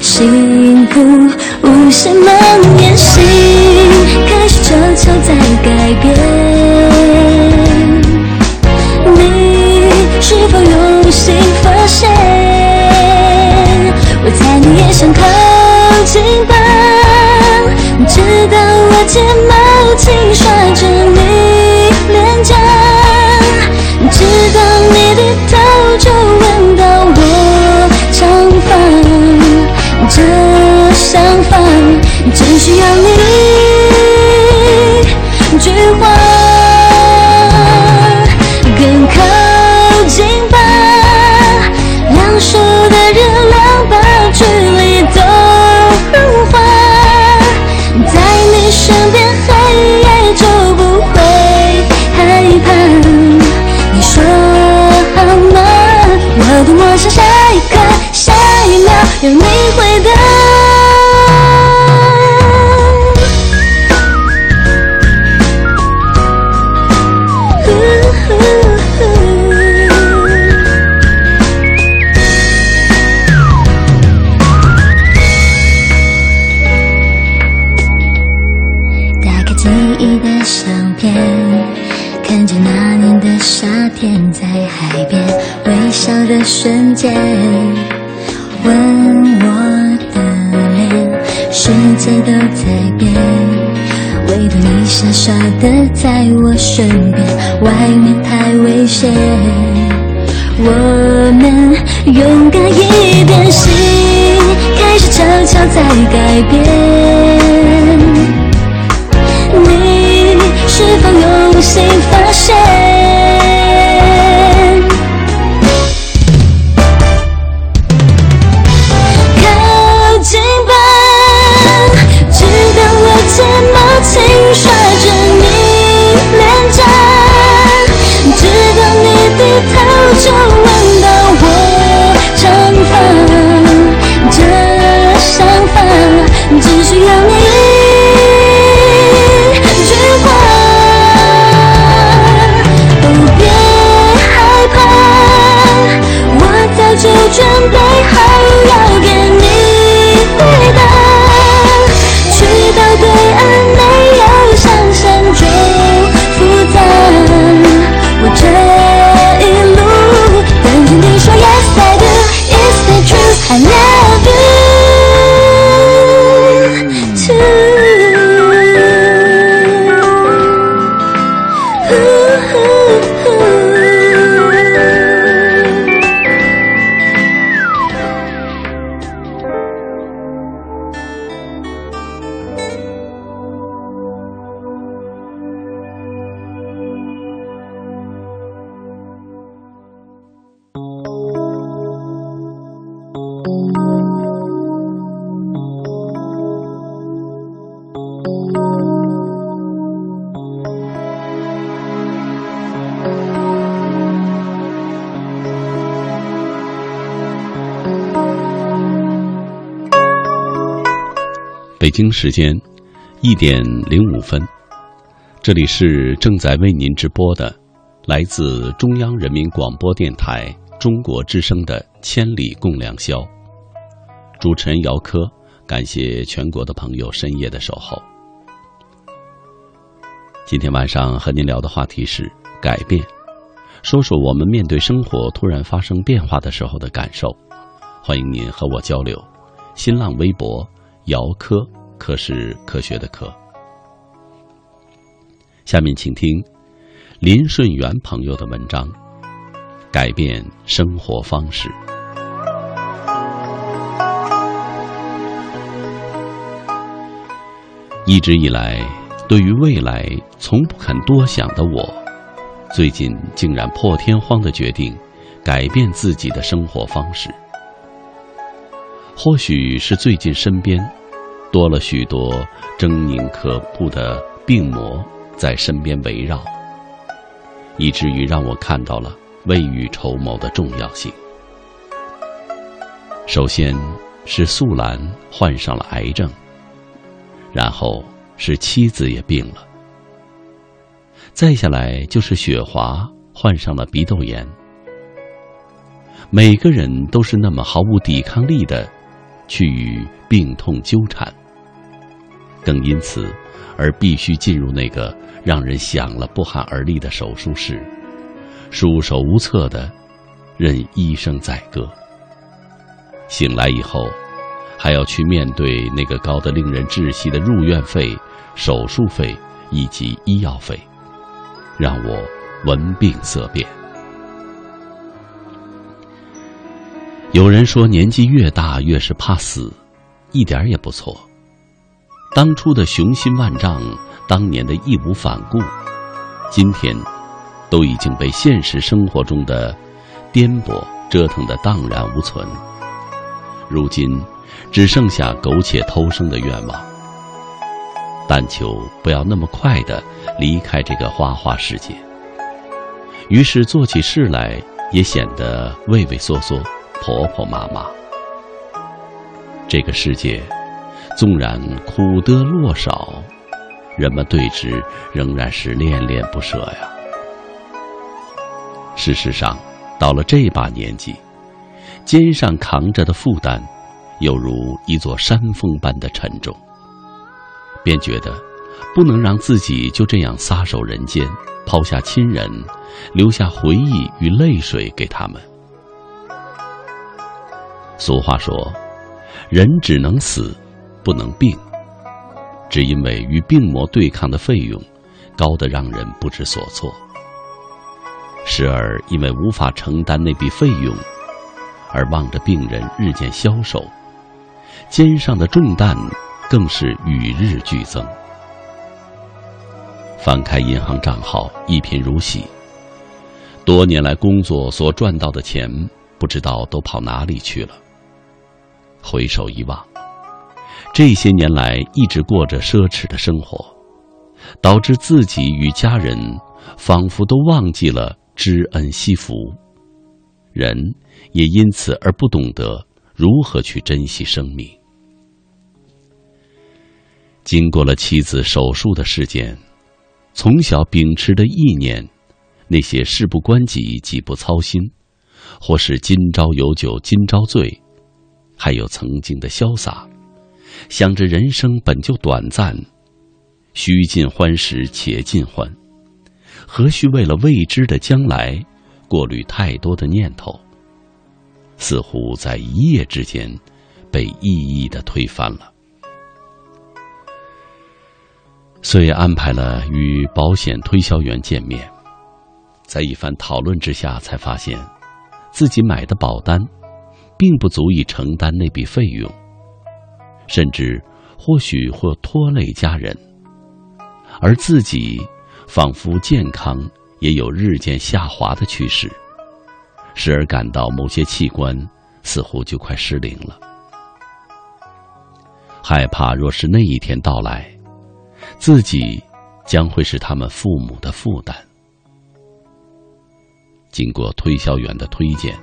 幸福北京时间一点零五分，这里是正在为您直播的，来自中央人民广播电台中国之声的《千里共良宵》。主持人姚科，感谢全国的朋友深夜的守候。今天晚上和您聊的话题是改变，说说我们面对生活突然发生变化的时候的感受。欢迎您和我交流。新浪微博。姚科，科是科学的科。下面请听林顺元朋友的文章：改变生活方式。一直以来，对于未来从不肯多想的我，最近竟然破天荒的决定改变自己的生活方式。或许是最近身边。多了许多狰狞可怖的病魔在身边围绕，以至于让我看到了未雨绸缪的重要性。首先是素兰患上了癌症，然后是妻子也病了，再下来就是雪华患上了鼻窦炎。每个人都是那么毫无抵抗力的。去与病痛纠缠，更因此而必须进入那个让人想了不寒而栗的手术室，束手无策的任医生宰割。醒来以后，还要去面对那个高得令人窒息的入院费、手术费以及医药费，让我闻病色变。有人说，年纪越大越是怕死，一点也不错。当初的雄心万丈，当年的义无反顾，今天都已经被现实生活中的颠簸折腾得荡然无存。如今只剩下苟且偷生的愿望，但求不要那么快的离开这个花花世界。于是做起事来也显得畏畏缩缩。婆婆妈妈，这个世界纵然苦得落少，人们对之仍然是恋恋不舍呀。事实上，到了这把年纪，肩上扛着的负担，犹如一座山峰般的沉重，便觉得不能让自己就这样撒手人间，抛下亲人，留下回忆与泪水给他们。俗话说：“人只能死，不能病。”只因为与病魔对抗的费用高得让人不知所措，时而因为无法承担那笔费用，而望着病人日渐消瘦，肩上的重担更是与日俱增。翻开银行账号，一贫如洗，多年来工作所赚到的钱，不知道都跑哪里去了。回首一望，这些年来一直过着奢侈的生活，导致自己与家人仿佛都忘记了知恩惜福，人也因此而不懂得如何去珍惜生命。经过了妻子手术的事件，从小秉持的意念，那些事不关己、己不操心，或是今朝有酒今朝醉。还有曾经的潇洒，想着人生本就短暂，须尽欢时且尽欢，何须为了未知的将来过滤太多的念头？似乎在一夜之间被一一的推翻了。遂安排了与保险推销员见面，在一番讨论之下，才发现自己买的保单。并不足以承担那笔费用，甚至或许会拖累家人，而自己仿佛健康也有日渐下滑的趋势，时而感到某些器官似乎就快失灵了，害怕若是那一天到来，自己将会是他们父母的负担。经过推销员的推荐。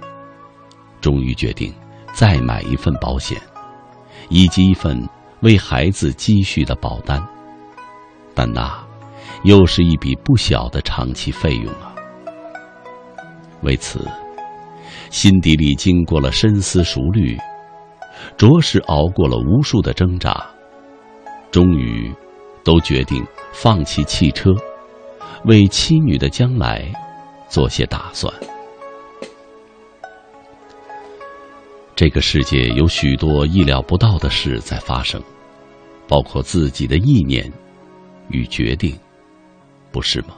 终于决定再买一份保险，以及一份为孩子积蓄的保单，但那又是一笔不小的长期费用啊。为此，心底里经过了深思熟虑，着实熬过了无数的挣扎，终于都决定放弃汽车，为妻女的将来做些打算。这个世界有许多意料不到的事在发生，包括自己的意念与决定，不是吗？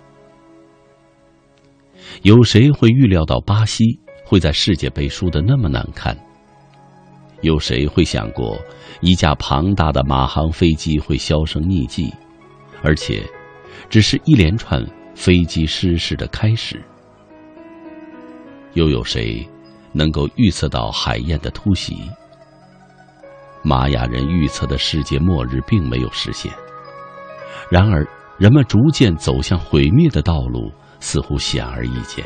有谁会预料到巴西会在世界杯输得那么难看？有谁会想过一架庞大的马航飞机会销声匿迹，而且只是一连串飞机失事的开始？又有谁？能够预测到海燕的突袭，玛雅人预测的世界末日并没有实现。然而，人们逐渐走向毁灭的道路似乎显而易见。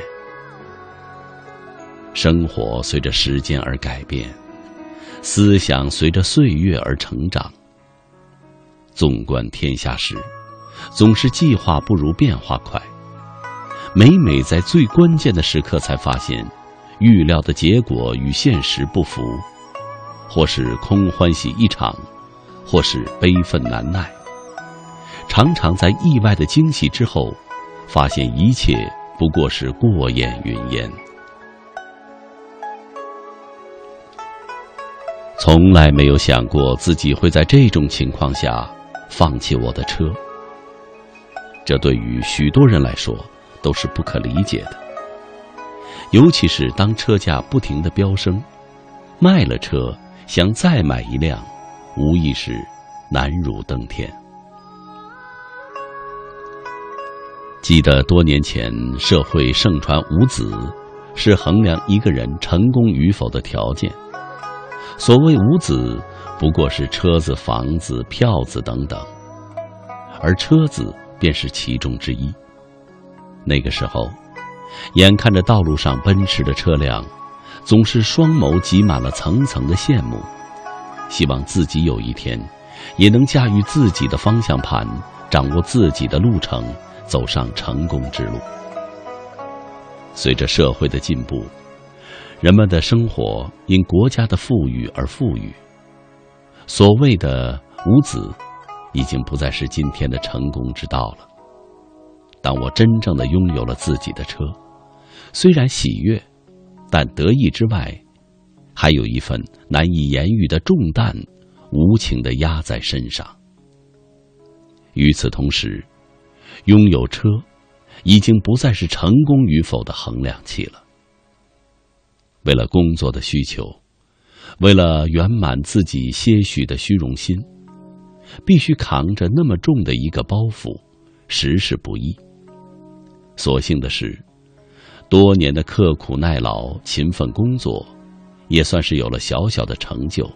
生活随着时间而改变，思想随着岁月而成长。纵观天下事，总是计划不如变化快。每每在最关键的时刻，才发现。预料的结果与现实不符，或是空欢喜一场，或是悲愤难耐。常常在意外的惊喜之后，发现一切不过是过眼云烟。从来没有想过自己会在这种情况下放弃我的车，这对于许多人来说都是不可理解的。尤其是当车价不停的飙升，卖了车想再买一辆，无疑是难如登天。记得多年前社会盛传五子是衡量一个人成功与否的条件，所谓五子不过是车子、房子、票子等等，而车子便是其中之一。那个时候。眼看着道路上奔驰的车辆，总是双眸挤满了层层的羡慕，希望自己有一天，也能驾驭自己的方向盘，掌握自己的路程，走上成功之路。随着社会的进步，人们的生活因国家的富裕而富裕，所谓的五子，已经不再是今天的成功之道了。当我真正的拥有了自己的车，虽然喜悦，但得意之外，还有一份难以言喻的重担，无情的压在身上。与此同时，拥有车，已经不再是成功与否的衡量器了。为了工作的需求，为了圆满自己些许的虚荣心，必须扛着那么重的一个包袱，实是不易。所幸的是，多年的刻苦耐劳、勤奋工作，也算是有了小小的成就，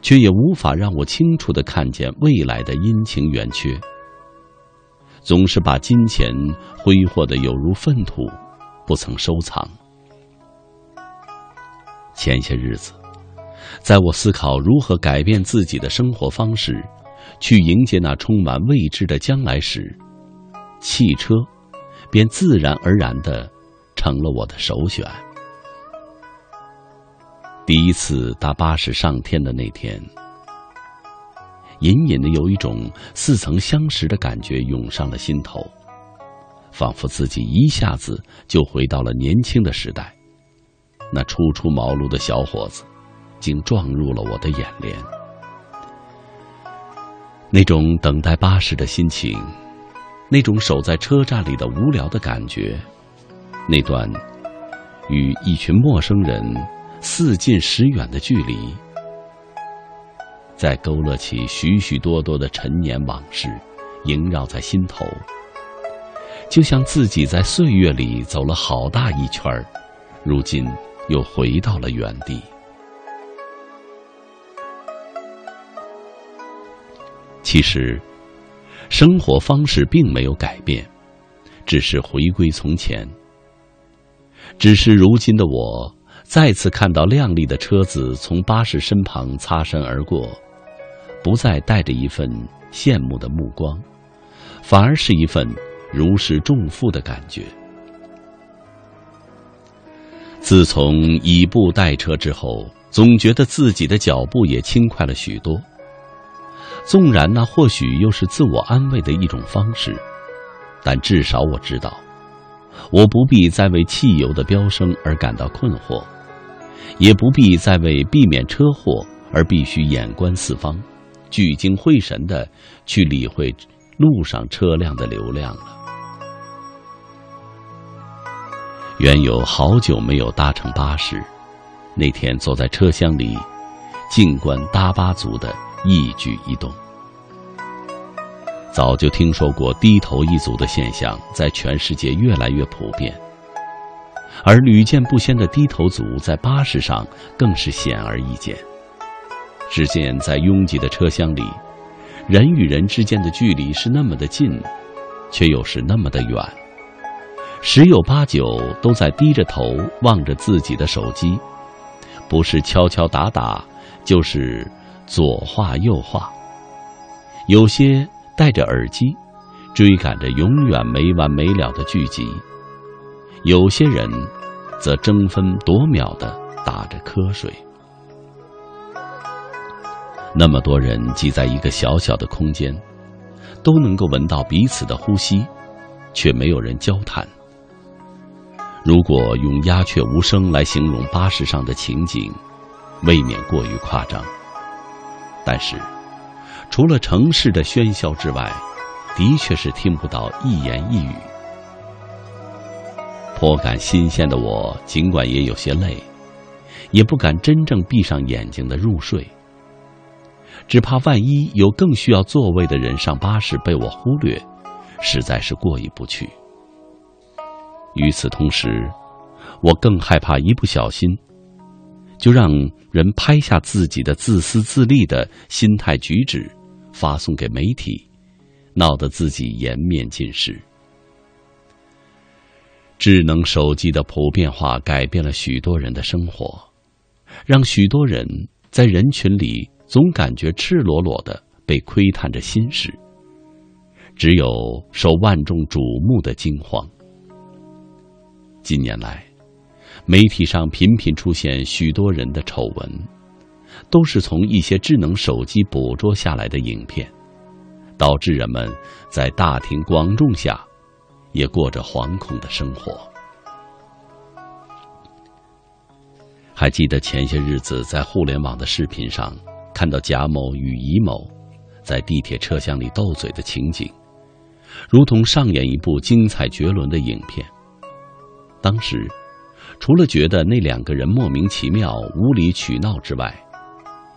却也无法让我清楚的看见未来的阴晴圆缺。总是把金钱挥霍的有如粪土，不曾收藏。前些日子，在我思考如何改变自己的生活方式，去迎接那充满未知的将来时，汽车。便自然而然的成了我的首选。第一次搭巴士上天的那天，隐隐的有一种似曾相识的感觉涌上了心头，仿佛自己一下子就回到了年轻的时代。那初出茅庐的小伙子，竟撞入了我的眼帘。那种等待巴士的心情。那种守在车站里的无聊的感觉，那段与一群陌生人似近时远的距离，在勾勒起许许多多的陈年往事，萦绕在心头，就像自己在岁月里走了好大一圈儿，如今又回到了原地。其实。生活方式并没有改变，只是回归从前。只是如今的我，再次看到亮丽的车子从巴士身旁擦身而过，不再带着一份羡慕的目光，反而是一份如释重负的感觉。自从以步代车之后，总觉得自己的脚步也轻快了许多。纵然那或许又是自我安慰的一种方式，但至少我知道，我不必再为汽油的飙升而感到困惑，也不必再为避免车祸而必须眼观四方、聚精会神的去理会路上车辆的流量了。原有好久没有搭乘巴士，那天坐在车厢里，静观搭巴族的一举一动。早就听说过低头一族的现象，在全世界越来越普遍，而屡见不鲜的低头族在巴士上更是显而易见。只见在拥挤的车厢里，人与人之间的距离是那么的近，却又是那么的远。十有八九都在低着头望着自己的手机，不是敲敲打打，就是左画右画。有些戴着耳机，追赶着永远没完没了的剧集；有些人则争分夺秒的打着瞌睡。那么多人挤在一个小小的空间，都能够闻到彼此的呼吸，却没有人交谈。如果用鸦雀无声来形容巴士上的情景，未免过于夸张。但是，除了城市的喧嚣之外，的确是听不到一言一语。颇感新鲜的我，尽管也有些累，也不敢真正闭上眼睛的入睡，只怕万一有更需要座位的人上巴士被我忽略，实在是过意不去。与此同时，我更害怕一不小心，就让人拍下自己的自私自利的心态举止，发送给媒体，闹得自己颜面尽失。智能手机的普遍化改变了许多人的生活，让许多人在人群里总感觉赤裸裸的被窥探着心事，只有受万众瞩目的惊慌。近年来，媒体上频频出现许多人的丑闻，都是从一些智能手机捕捉下来的影片，导致人们在大庭广众下也过着惶恐的生活。还记得前些日子在互联网的视频上看到贾某与乙某在地铁车厢里斗嘴的情景，如同上演一部精彩绝伦的影片。当时，除了觉得那两个人莫名其妙、无理取闹之外，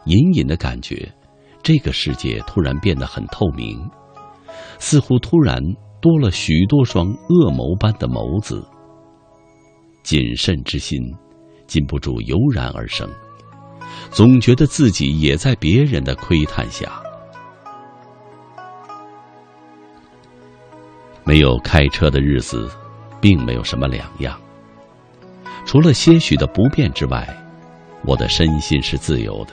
隐隐的感觉，这个世界突然变得很透明，似乎突然多了许多双恶谋般的眸子。谨慎之心，禁不住油然而生，总觉得自己也在别人的窥探下。没有开车的日子。并没有什么两样，除了些许的不便之外，我的身心是自由的。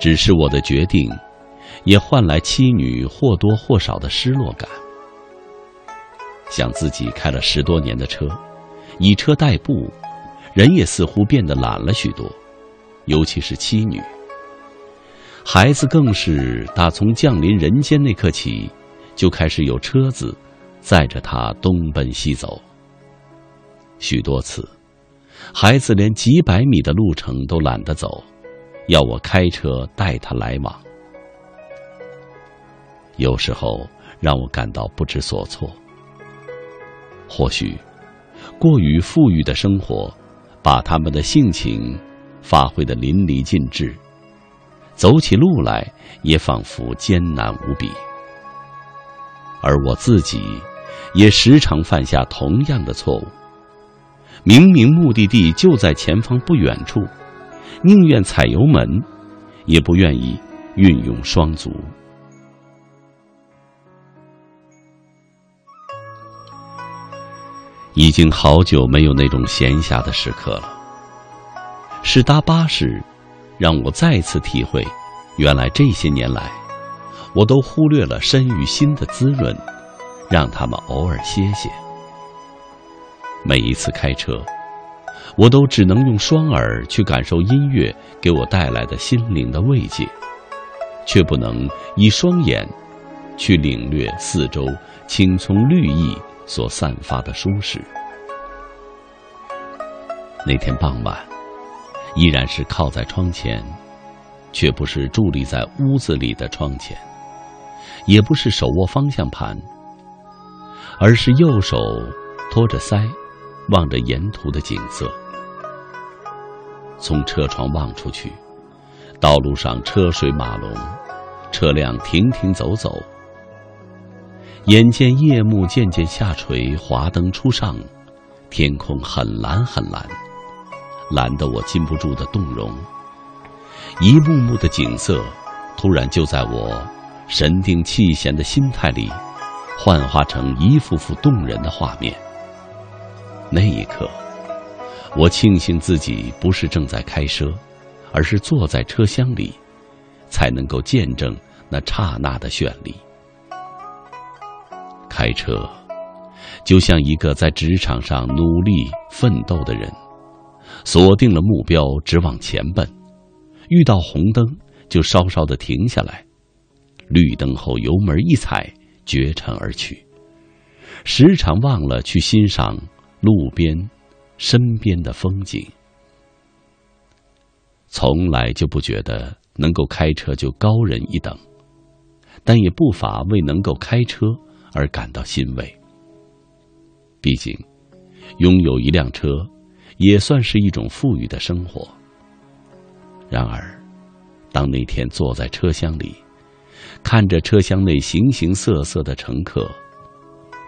只是我的决定，也换来妻女或多或少的失落感。想自己开了十多年的车，以车代步，人也似乎变得懒了许多，尤其是妻女。孩子更是打从降临人间那刻起，就开始有车子。载着他东奔西走，许多次，孩子连几百米的路程都懒得走，要我开车带他来往。有时候让我感到不知所措。或许，过于富裕的生活，把他们的性情发挥的淋漓尽致，走起路来也仿佛艰难无比，而我自己。也时常犯下同样的错误。明明目的地就在前方不远处，宁愿踩油门，也不愿意运用双足。已经好久没有那种闲暇的时刻了。是搭巴士，让我再次体会原来这些年来，我都忽略了身与心的滋润，让他们偶尔歇歇。每一次开车，我都只能用双耳去感受音乐给我带来的心灵的慰藉，却不能以双眼去领略四周青葱绿意所散发的舒适。那天傍晚，依然是靠在窗前。却不是伫立在屋子里的窗前，也不是手握方向盘，而是右手托着腮，望着沿途的景色。从车窗望出去，道路上车水马龙，车辆停停走走。眼见夜幕渐渐下垂，华灯初上，天空很蓝很蓝，蓝得我禁不住的动容。一幕幕的景色，突然就在我神定气闲的心态里，幻化成一幅幅动人的画面。那一刻，我庆幸自己不是正在开车，而是坐在车厢里，才能够见证那刹那的绚丽。开车，就像一个在职场上努力奋斗的人，锁定了目标，直往前奔。遇到红灯就稍稍的停下来，绿灯后油门一踩，绝尘而去。时常忘了去欣赏路边、身边的风景。从来就不觉得能够开车就高人一等，但也不乏为能够开车而感到欣慰。毕竟，拥有一辆车，也算是一种富裕的生活。然而，当那天坐在车厢里，看着车厢内形形色色的乘客，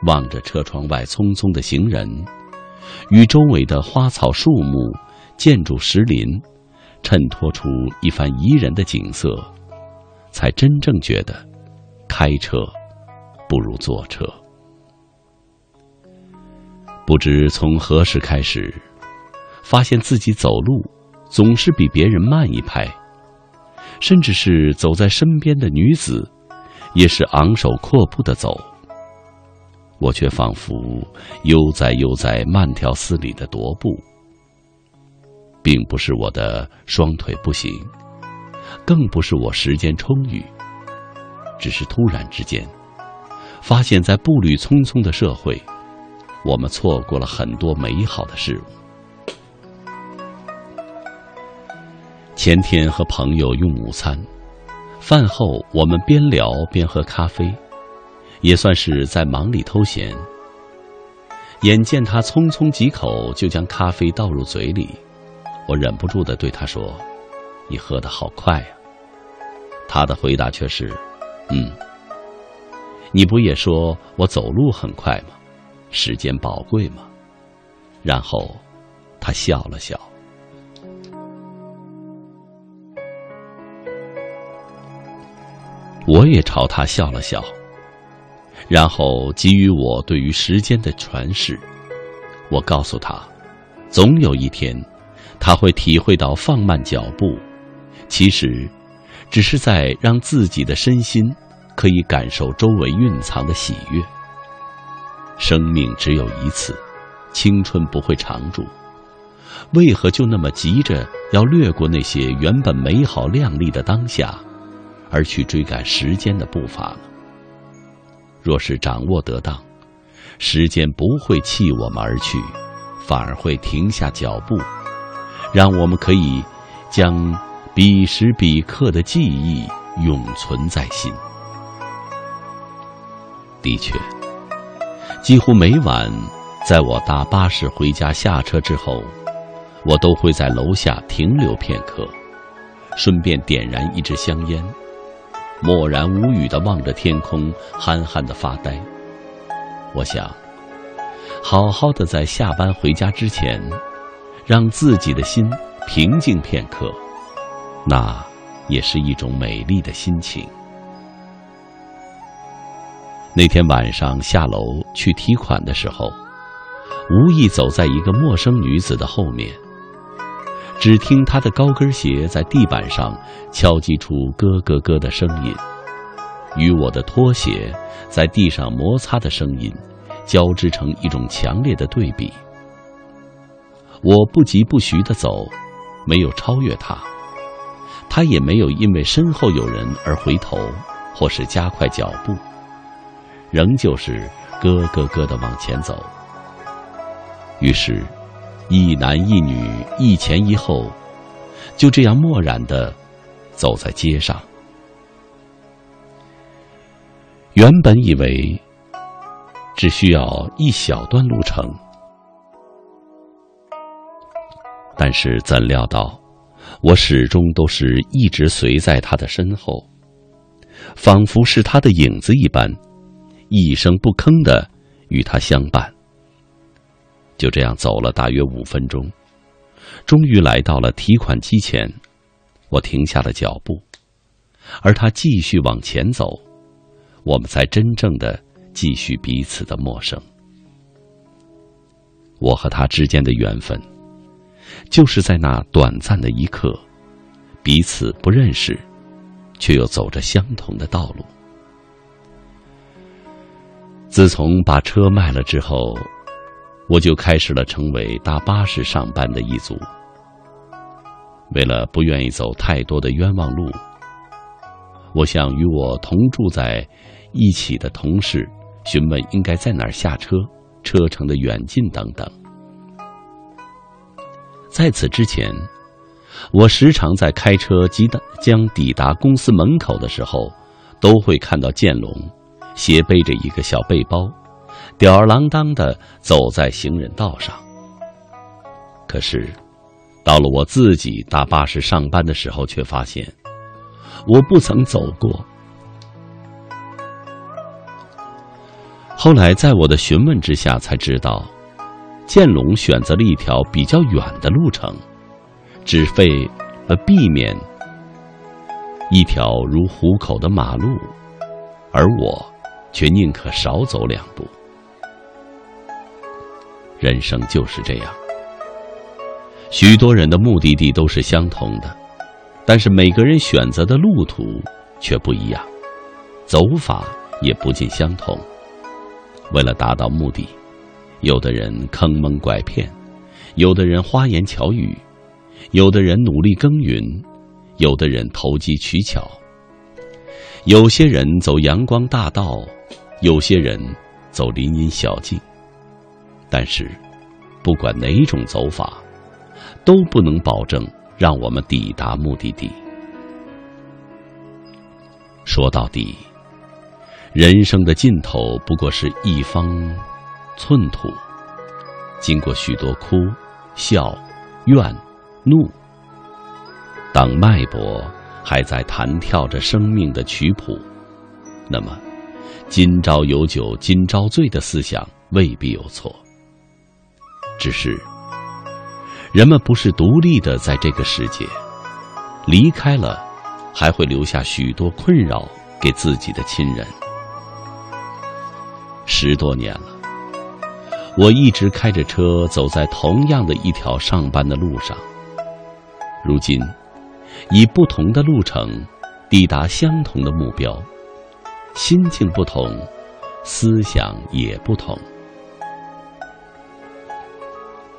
望着车窗外匆匆的行人，与周围的花草树木、建筑石林，衬托出一番宜人的景色，才真正觉得，开车不如坐车。不知从何时开始，发现自己走路。总是比别人慢一拍，甚至是走在身边的女子，也是昂首阔步的走。我却仿佛悠哉悠哉慢条斯理的踱步，并不是我的双腿不行，更不是我时间充裕，只是突然之间，发现在步履匆匆的社会，我们错过了很多美好的事物。前天和朋友用午餐，饭后我们边聊边喝咖啡，也算是在忙里偷闲。眼见他匆匆几口就将咖啡倒入嘴里，我忍不住的对他说：“你喝的好快呀。”他的回答却是：“嗯，你不也说我走路很快吗？时间宝贵吗？”然后，他笑了笑。我也朝他笑了笑，然后给予我对于时间的诠释。我告诉他，总有一天，他会体会到放慢脚步，其实，只是在让自己的身心可以感受周围蕴藏的喜悦。生命只有一次，青春不会长驻，为何就那么急着要掠过那些原本美好亮丽的当下？而去追赶时间的步伐呢？若是掌握得当，时间不会弃我们而去，反而会停下脚步，让我们可以将彼时彼刻的记忆永存在心。的确，几乎每晚，在我搭巴士回家下车之后，我都会在楼下停留片刻，顺便点燃一支香烟。默然无语的望着天空，憨憨的发呆。我想，好好的在下班回家之前，让自己的心平静片刻，那也是一种美丽的心情。那天晚上下楼去提款的时候，无意走在一个陌生女子的后面，只听他的高跟鞋在地板上敲击出咯咯咯的声音，与我的拖鞋在地上摩擦的声音交织成一种强烈的对比。我不疾不徐地走，没有超越他，他也没有因为身后有人而回头，或是加快脚步，仍旧是咯咯咯地往前走。于是，一男一女一前一后，就这样漠然的走在街上。原本以为只需要一小段路程，但是怎料到，我始终都是一直随在他的身后，仿佛是他的影子一般，一声不吭的与他相伴。就这样走了大约五分钟，终于来到了提款机前。我停下了脚步，而他继续往前走，我们才真正的继续彼此的陌生。我和他之间的缘分，就是在那短暂的一刻，彼此不认识，却又走着相同的道路。自从把车卖了之后。我就开始了成为搭巴士上班的一族。为了不愿意走太多的冤枉路，我向与我同住在一起的同事询问应该在哪儿下车、车程的远近等等。在此之前，我时常在开车即将抵达公司门口的时候，都会看到建龙斜背着一个小背包。吊儿郎当的走在行人道上。可是，到了我自己搭巴士上班的时候，却发现我不曾走过。后来，在我的询问之下，才知道，建龙选择了一条比较远的路程，只为了避免一条如虎口的马路，而我却宁可少走两步。人生就是这样，许多人的目的地都是相同的，但是每个人选择的路途却不一样，走法也不尽相同。为了达到目的，有的人坑蒙拐骗，有的人花言巧语，有的人努力耕耘，有的人投机取巧。有些人走阳光大道，有些人走林荫小径。但是，不管哪种走法，都不能保证让我们抵达目的地。说到底，人生的尽头不过是一方寸土，经过许多哭、笑、怨、怒。当脉搏还在弹跳着生命的曲谱，那么“今朝有酒今朝醉”的思想未必有错。只是，人们不是独立的在这个世界，离开了，还会留下许多困扰给自己的亲人。十多年了，我一直开着车走在同样的一条上班的路上。如今，以不同的路程抵达相同的目标，心境不同，思想也不同。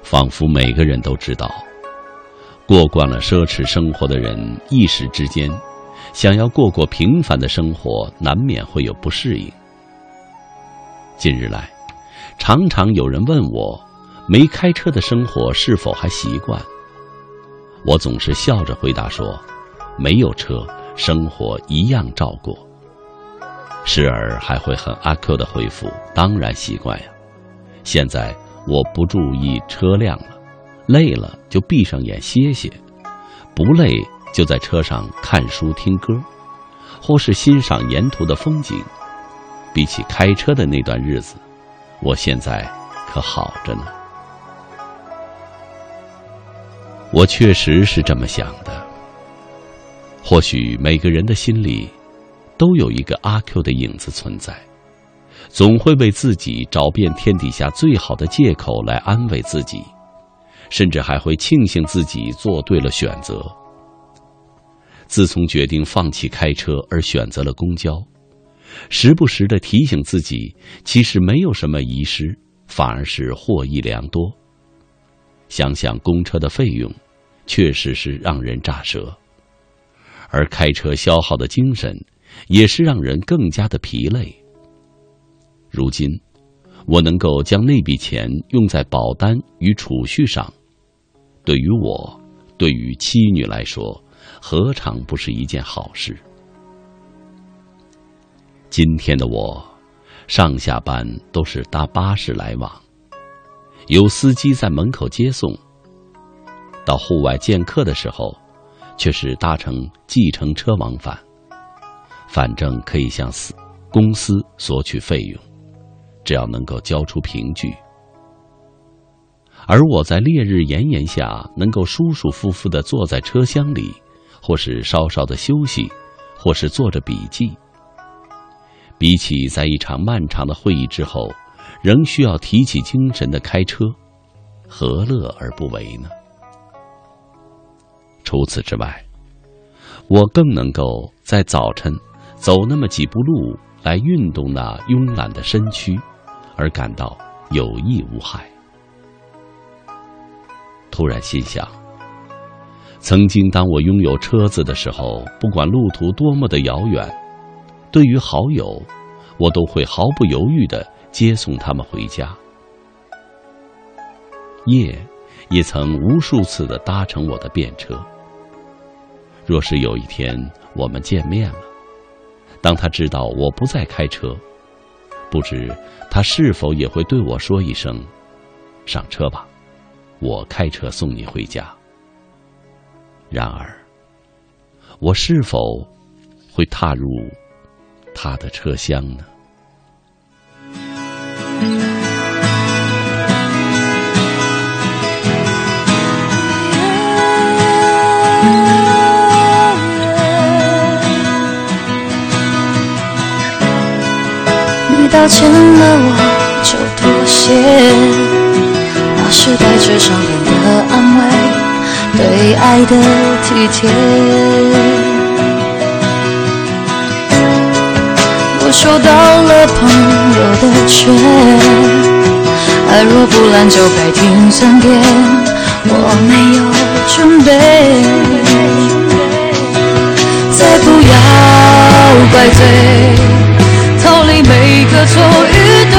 仿佛每个人都知道，过惯了奢侈生活的人，一时之间想要过过平凡的生活，难免会有不适应。近日来，常常有人问我，没开车的生活是否还习惯？我总是笑着回答说，没有车，生活一样照过。时而还会很阿 Q 的回复，当然习惯呀。现在。我不注意车辆了，累了就闭上眼歇歇，不累就在车上看书听歌，或是欣赏沿途的风景。比起开车的那段日子，我现在可好着呢。我确实是这么想的。或许每个人的心里，都有一个阿 Q 的影子存在。总会为自己找遍天底下最好的借口来安慰自己，甚至还会庆幸自己做对了选择。自从决定放弃开车而选择了公交，时不时的提醒自己，其实没有什么遗失，反而是获益良多。想想公车的费用，确实是让人咋舌，而开车消耗的精神，也是让人更加的疲累。如今，我能够将那笔钱用在保单与储蓄上，对于我，对于妻女来说，何尝不是一件好事？今天的我，上下班都是搭巴士来往。有司机在门口接送。到户外见客的时候，却是搭乘计程车往返。反正可以向司公司索取费用，只要能够交出凭据。而我在烈日炎炎下，能够舒舒服服的坐在车厢里，或是稍稍的休息，或是做着笔记。比起在一场漫长的会议之后。仍需要提起精神的开车，何乐而不为呢？除此之外，我更能够在早晨走那么几步路来运动那慵懒的身躯，而感到有益无害。突然心想，曾经当我拥有车子的时候，不管路途多么的遥远，对于好友，我都会毫不犹豫的。接送他们回家，夜也曾无数次的搭乘我的便车。若是有一天我们见面了，当他知道我不再开车，不知他是否也会对我说一声：“上车吧，我开车送你回家。”然而，我是否会踏入他的车厢呢？道歉了，我就妥协，那是带着伤痕的安慰，对爱的体贴。我收到了朋友的劝，爱若不烂就该停三天，我没有准备，再不要怪罪，每个错与对，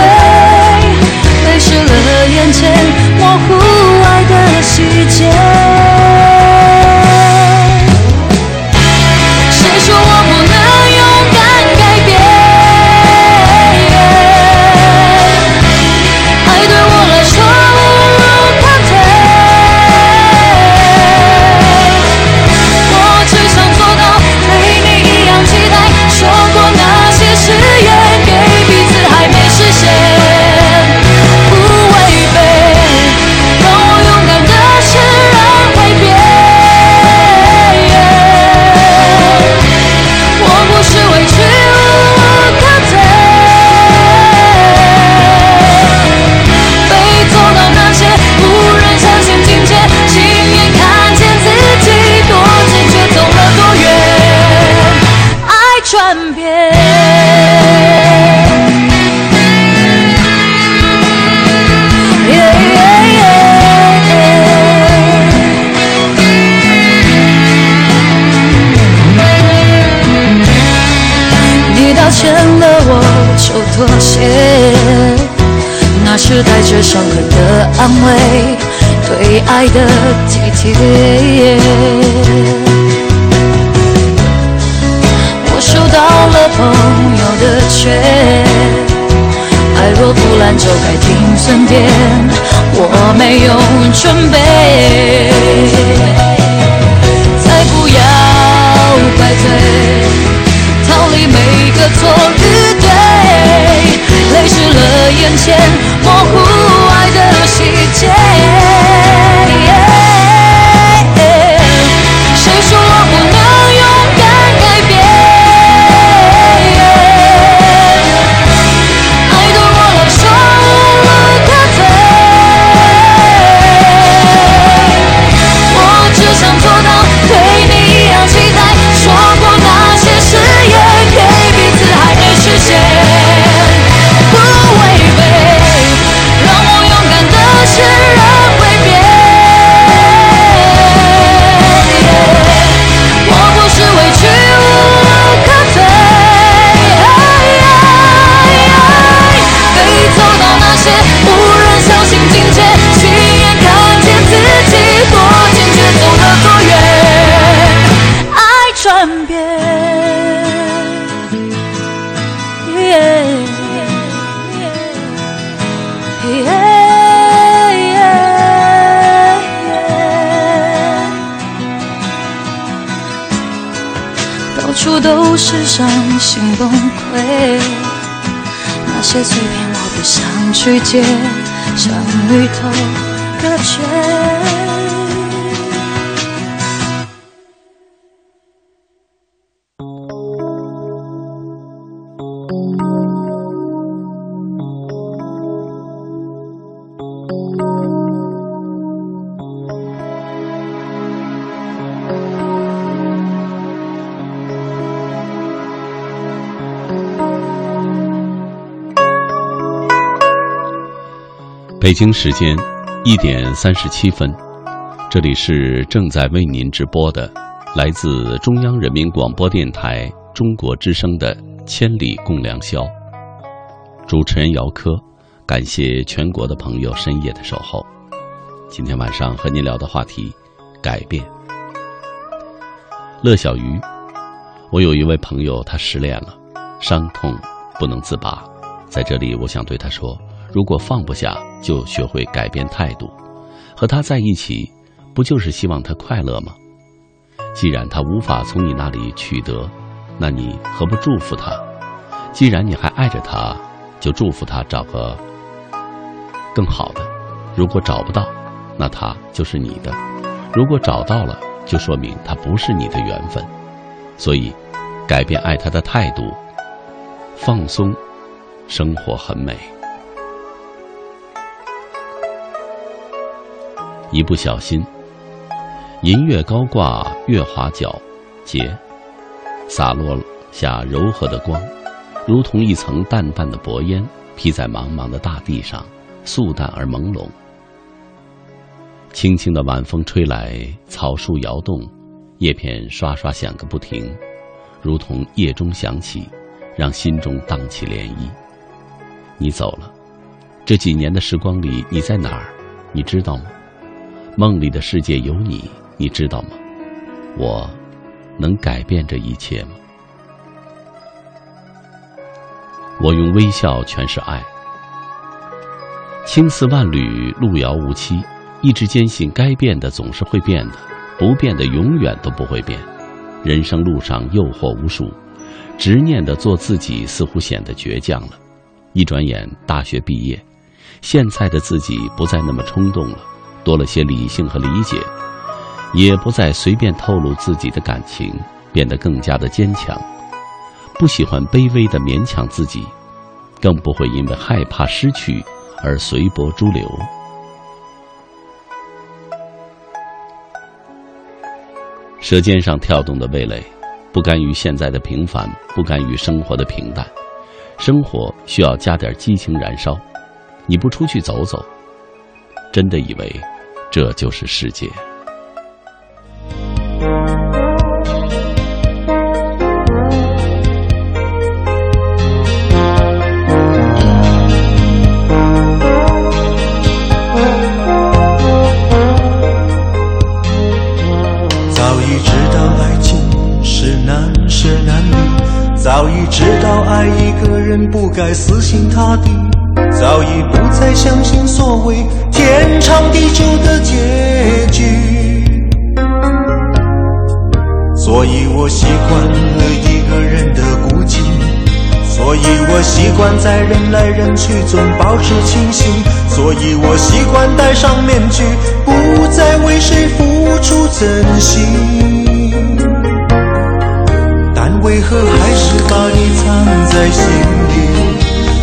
泪湿了眼前，模糊爱的细节。带着伤痕的安慰，对爱的体贴。我收到了朋友的劝，爱若不烂就该停损点，我没有准备，再不要怪罪，逃离每个错与。眼前，模糊想去接，像北京时间一点三十七分，这里是正在为您直播的，来自中央人民广播电台中国之声的《千里共良宵》。主持人姚科，感谢全国的朋友深夜的守候。今天晚上和您聊的话题，改变。乐小鱼，我有一位朋友，他失恋了，伤痛不能自拔，在这里我想对他说。如果放不下，就学会改变态度。和他在一起，不就是希望他快乐吗？既然他无法从你那里取得，那你何不祝福他？既然你还爱着他，就祝福他找个更好的。如果找不到，那他就是你的；如果找到了，就说明他不是你的缘分。所以，改变爱他的态度，放松，生活很美。一不小心，银月高挂，月华皎洁，洒落下柔和的光，如同一层淡淡的薄烟，披在茫茫的大地上，素淡而朦胧。轻轻的晚风吹来，草树摇动，叶片刷刷响个不停，如同夜钟响起，让心中荡起涟漪。你走了，这几年的时光里，你在哪儿？你知道吗？梦里的世界有你，你知道吗？我能改变这一切吗？我用微笑诠释爱。青丝万缕，路遥无期。一直坚信，该变的总是会变的，不变的永远都不会变。人生路上诱惑无数，执念的做自己似乎显得倔强了。一转眼，大学毕业，现在的自己不再那么冲动了。多了些理性和理解，也不再随便透露自己的感情，变得更加的坚强。不喜欢卑微的勉强自己，更不会因为害怕失去而随波逐流。舌尖上跳动的味蕾，不甘于现在的平凡，不甘于生活的平淡。生活需要加点激情燃烧。你不出去走走？真的以为这就是世界。早已知道爱情是难舍难离，早已知道爱一个人不该死心塌地，早已不再相信所谓。天长地久的结局，所以我习惯了一个人的孤寂，所以我习惯在人来人去中保持清醒，所以我习惯戴上面具，不再为谁付出真心。但为何还是把你藏在心里？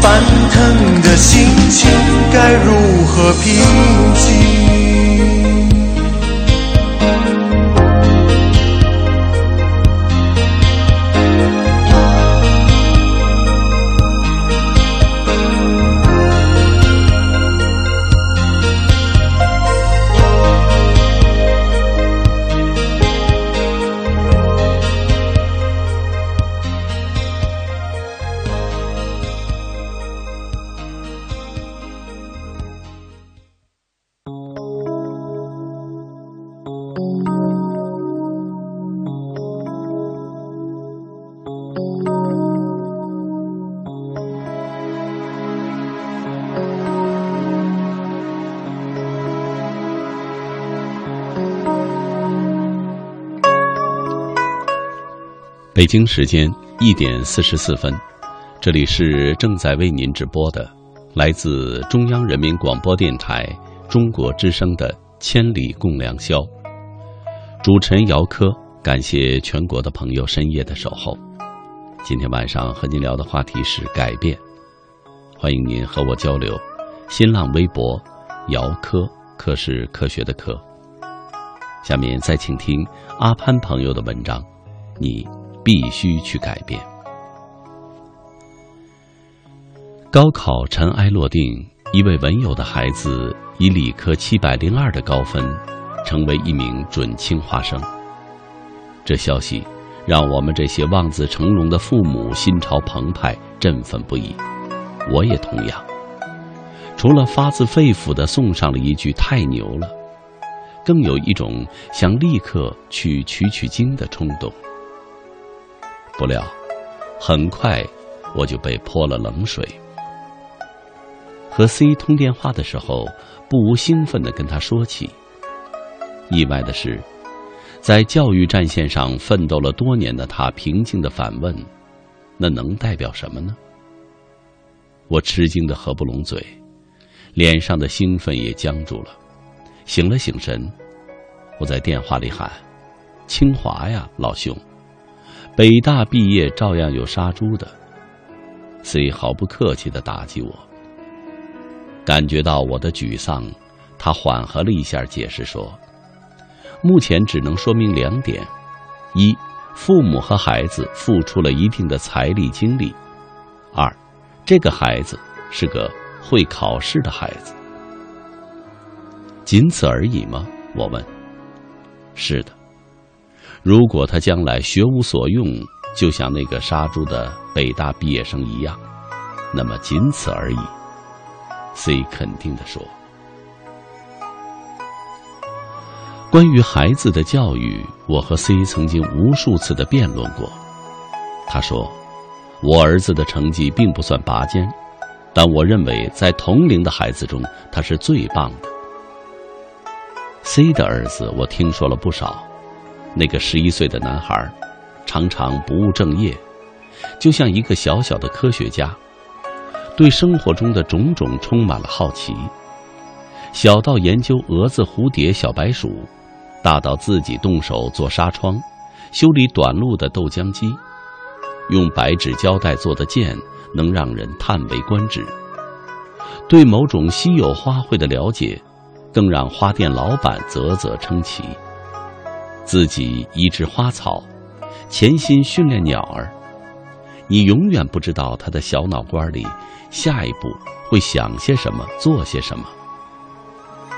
翻腾的心情该如何平静？北京时间一点四十四分，这里是正在为您直播的，来自中央人民广播电台中国之声的《千里共良宵》。主持人姚科，感谢全国的朋友深夜的守候。今天晚上和您聊的话题是改变，欢迎您和我交流。新浪微博姚科，科是科学的科。下面再请听阿潘朋友的文章，你。必须去改变。高考尘埃落定，一位文友的孩子以理科七百零二的高分，成为一名准清华生。这消息让我们这些望子成龙的父母心潮澎湃，振奋不已。我也同样，除了发自肺腑的送上了一句“太牛了”，更有一种想立刻去取取经的冲动。不料，很快我就被泼了冷水。和 C 通电话的时候，不无兴奋地跟他说起。意外的是，在教育战线上奋斗了多年的他，平静地反问：“那能代表什么呢？”我吃惊的合不拢嘴，脸上的兴奋也僵住了。醒了醒神，我在电话里喊：“清华呀，老兄！”北大毕业照样有杀猪的，C 毫不客气的打击我。感觉到我的沮丧，他缓和了一下，解释说：“目前只能说明两点：一，父母和孩子付出了一定的财力精力；二，这个孩子是个会考试的孩子。仅此而已吗？我问。是的。如果他将来学无所用，就像那个杀猪的北大毕业生一样，那么仅此而已。C 肯定地说。关于孩子的教育，我和 C 曾经无数次的辩论过。他说，我儿子的成绩并不算拔尖，但我认为在同龄的孩子中，他是最棒的。C 的儿子，我听说了不少。那个十一岁的男孩，常常不务正业，就像一个小小的科学家，对生活中的种种充满了好奇，小到研究蛾子、蝴蝶、小白鼠。大到自己动手做纱窗，修理短路的豆浆机，用白纸胶带做的剑能让人叹为观止。对某种稀有花卉的了解，更让花店老板啧啧称奇。自己移植花草，潜心训练鸟儿，你永远不知道他的小脑瓜里下一步会想些什么，做些什么。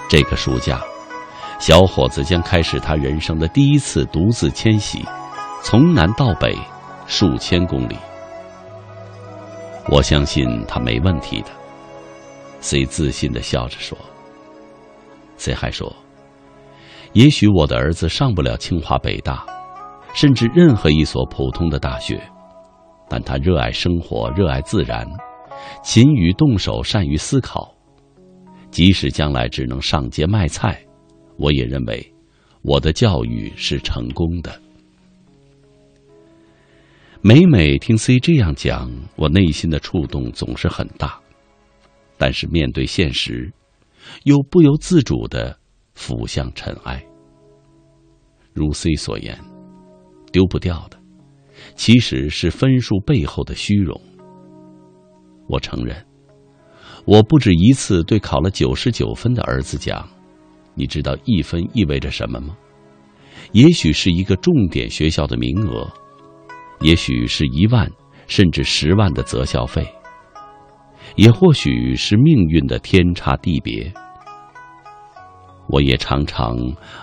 这个暑假。小伙子将开始他人生的第一次独自迁徙，从南到北，数千公里。我相信他没问题的。C 自信的笑着说。C 还说，也许我的儿子上不了清华北大，甚至任何一所普通的大学，但他热爱生活，热爱自然，勤于动手，善于思考，即使将来只能上街卖菜。我也认为，我的教育是成功的。每每听 C 这样讲，我内心的触动总是很大，但是面对现实，又不由自主的俯向尘埃。如 C 所言，丢不掉的，其实是分数背后的虚荣。我承认，我不止一次对考了九十九分的儿子讲。你知道一分意味着什么吗？也许是一个重点学校的名额，也许是一万甚至十万的择校费，也或许是命运的天差地别。我也常常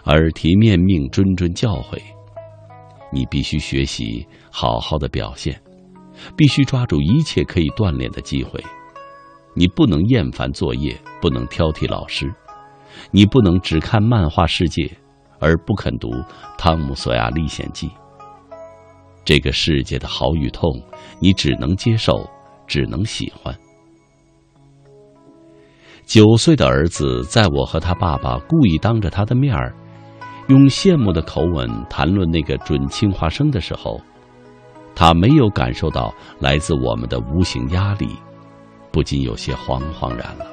耳提面命、谆谆教诲：你必须学习，好好的表现，必须抓住一切可以锻炼的机会。你不能厌烦作业，不能挑剔老师。你不能只看漫画世界，而不肯读《汤姆·索亚历险记》。这个世界的好与痛，你只能接受，只能喜欢。九岁的儿子在我和他爸爸故意当着他的面儿，用羡慕的口吻谈论那个准清华生的时候，他没有感受到来自我们的无形压力，不禁有些惶惶然了。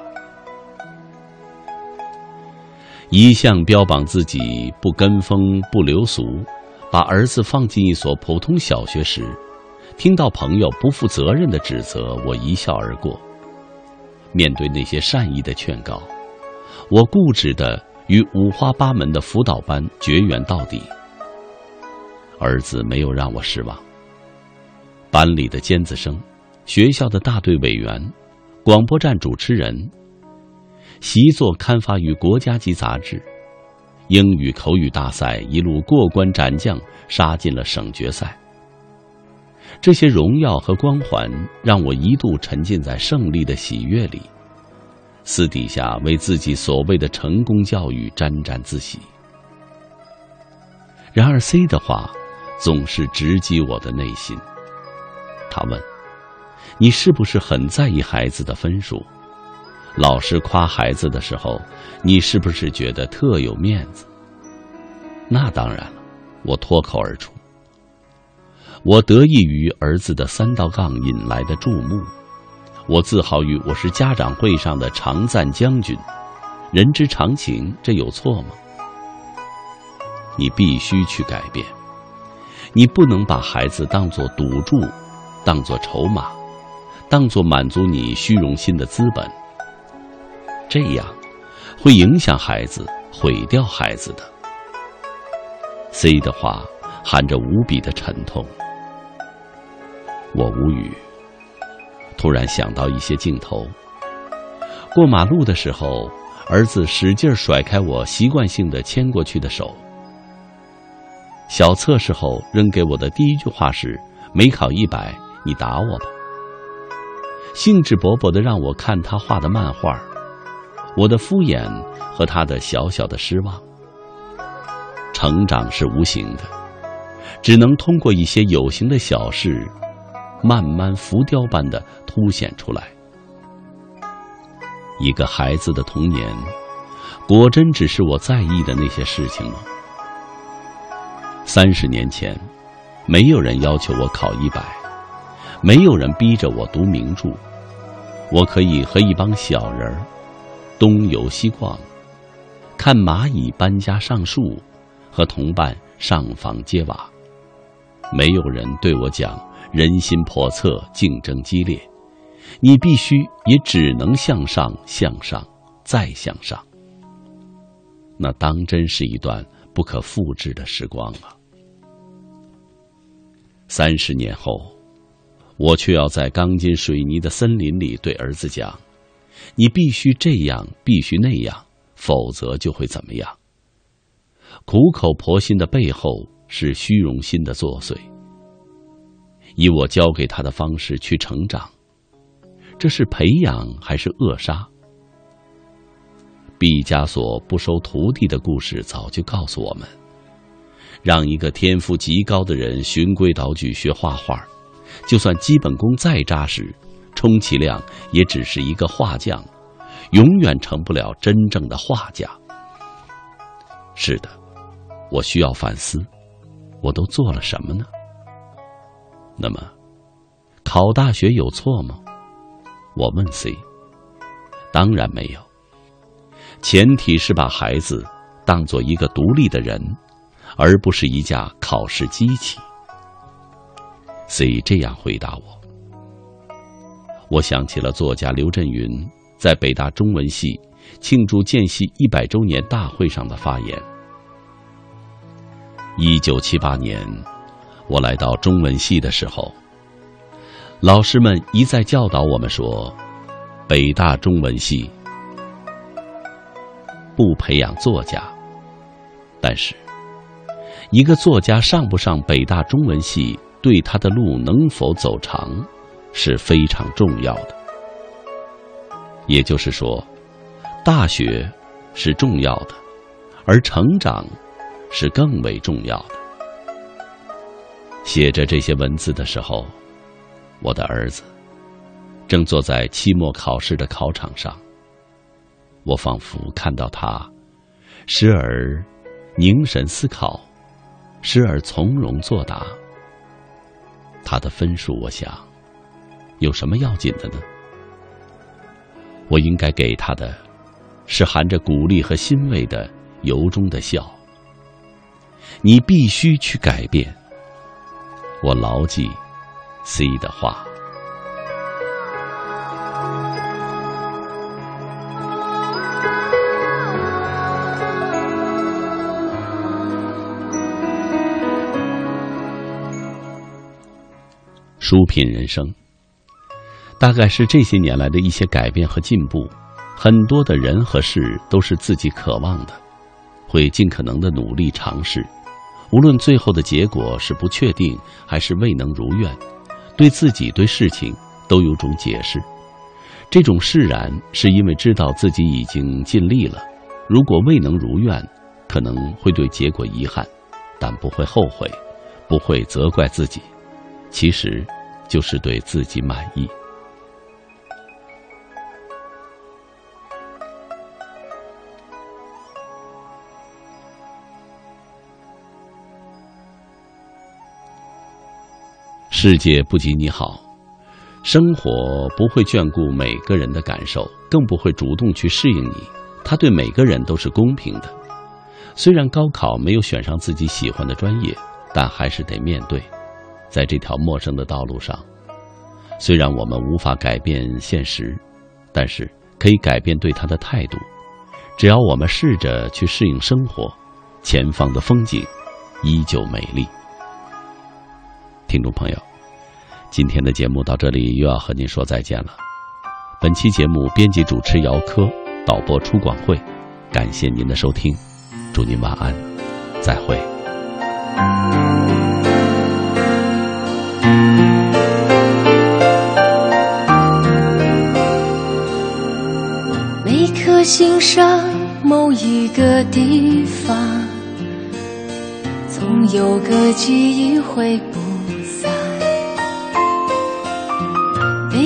一向标榜自己不跟风不流俗，把儿子放进一所普通小学时，听到朋友不负责任的指责，我一笑而过。面对那些善意的劝告，我固执的与五花八门的辅导班绝缘到底。儿子没有让我失望。班里的尖子生，学校的大队委员，广播站主持人。习作刊发于国家级杂志，英语口语大赛一路过关斩将，杀进了省决赛。这些荣耀和光环让我一度沉浸在胜利的喜悦里，私底下为自己所谓的成功教育沾沾自喜。然而 C 的话总是直击我的内心。他问：“你是不是很在意孩子的分数？”老师夸孩子的时候，你是不是觉得特有面子？那当然了，我脱口而出。我得益于儿子的三道杠引来的注目，我自豪于我是家长会上的常赞将军。人之常情，这有错吗？你必须去改变，你不能把孩子当作赌注，当作筹码，当作满足你虚荣心的资本。这样，会影响孩子，毁掉孩子的。，C 的话含着无比的沉痛。我无语，突然想到一些镜头。过马路的时候，儿子使劲甩开我习惯性的牵过去的手。小测试后扔给我的第一句话是：“没考一百，你打我吧。”兴致勃勃的让我看他画的漫画，我的敷衍和他的小小的失望。成长是无形的，只能通过一些有形的小事，慢慢浮雕般的凸显出来。一个孩子的童年，果真只是我在意的那些事情吗？三十年前，没有人要求我考一百，没有人逼着我读名著，我可以和一帮小人儿东游西逛，看蚂蚁搬家上树。和同伴上房揭瓦，没有人对我讲人心叵测、竞争激烈，你必须也只能向上、向上、再向上。那当真是一段不可复制的时光啊！三十年后，我却要在钢筋水泥的森林里对儿子讲：“你必须这样，必须那样，否则就会怎么样。”苦口婆心的背后是虚荣心的作祟。以我教给他的方式去成长，这是培养还是扼杀？毕加索不收徒弟的故事早就告诉我们：让一个天赋极高的人循规蹈矩学画画，就算基本功再扎实，充其量也只是一个画匠，永远成不了真正的画家。是的。我需要反思，我都做了什么呢？那么，考大学有错吗？我问 C。当然没有。前提是把孩子当做一个独立的人，而不是一架考试机器。C 这样回答我。我想起了作家刘震云在北大中文系庆祝建系一百周年大会上的发言。一九七八年，我来到中文系的时候，老师们一再教导我们说，北大中文系不培养作家。但是，一个作家上不上北大中文系，对他的路能否走长，是非常重要的。也就是说，大学是重要的，而成长。是更为重要的。写着这些文字的时候，我的儿子正坐在期末考试的考场上。我仿佛看到他，时而凝神思考，时而从容作答。他的分数，我想，有什么要紧的呢？我应该给他的，是含着鼓励和欣慰的由衷的笑。你必须去改变。我牢记 C 的话。书品人生，大概是这些年来的一些改变和进步，很多的人和事都是自己渴望的，会尽可能的努力尝试。无论最后的结果是不确定还是未能如愿，对自己对事情都有种解释。这种释然是因为知道自己已经尽力了。如果未能如愿，可能会对结果遗憾，但不会后悔，不会责怪自己。其实，就是对自己满意。世界不及你好，生活不会眷顾每个人的感受，更不会主动去适应你。他对每个人都是公平的。虽然高考没有选上自己喜欢的专业，但还是得面对。在这条陌生的道路上，虽然我们无法改变现实，但是可以改变对他的态度。只要我们试着去适应生活，前方的风景依旧美丽。听众朋友，今天的节目到这里又要和您说再见了。本期节目编辑主持姚科，导播出广会，感谢您的收听，祝您晚安，再会。每颗心上某一个地方，总有个记忆会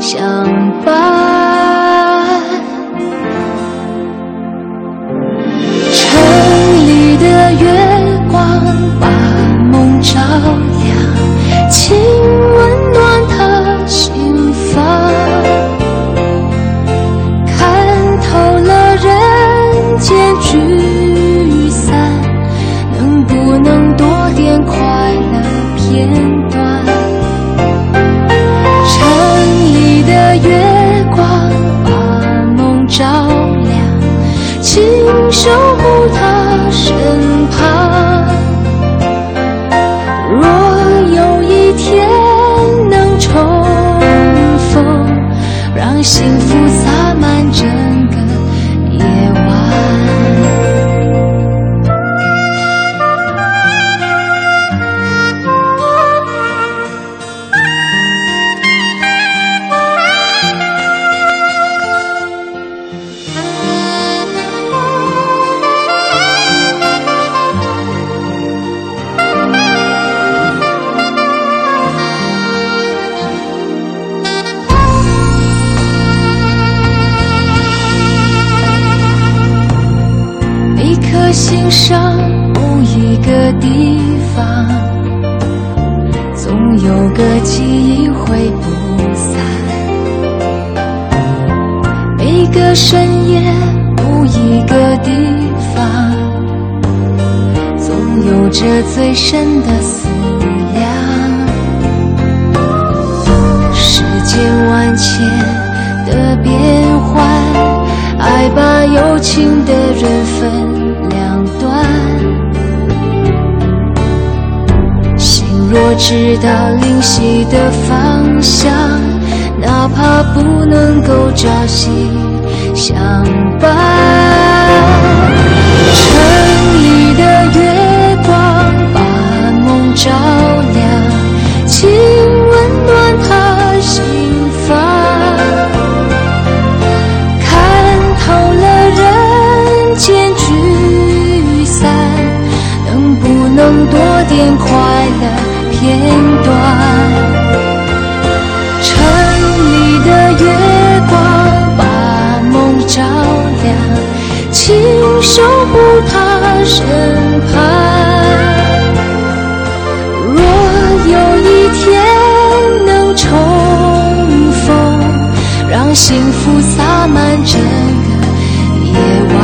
相伴。城里的月光把梦照亮，直到灵犀的方向，哪怕不能够朝夕相伴。守护他身旁若有一天能重逢让幸福洒满整个夜晚。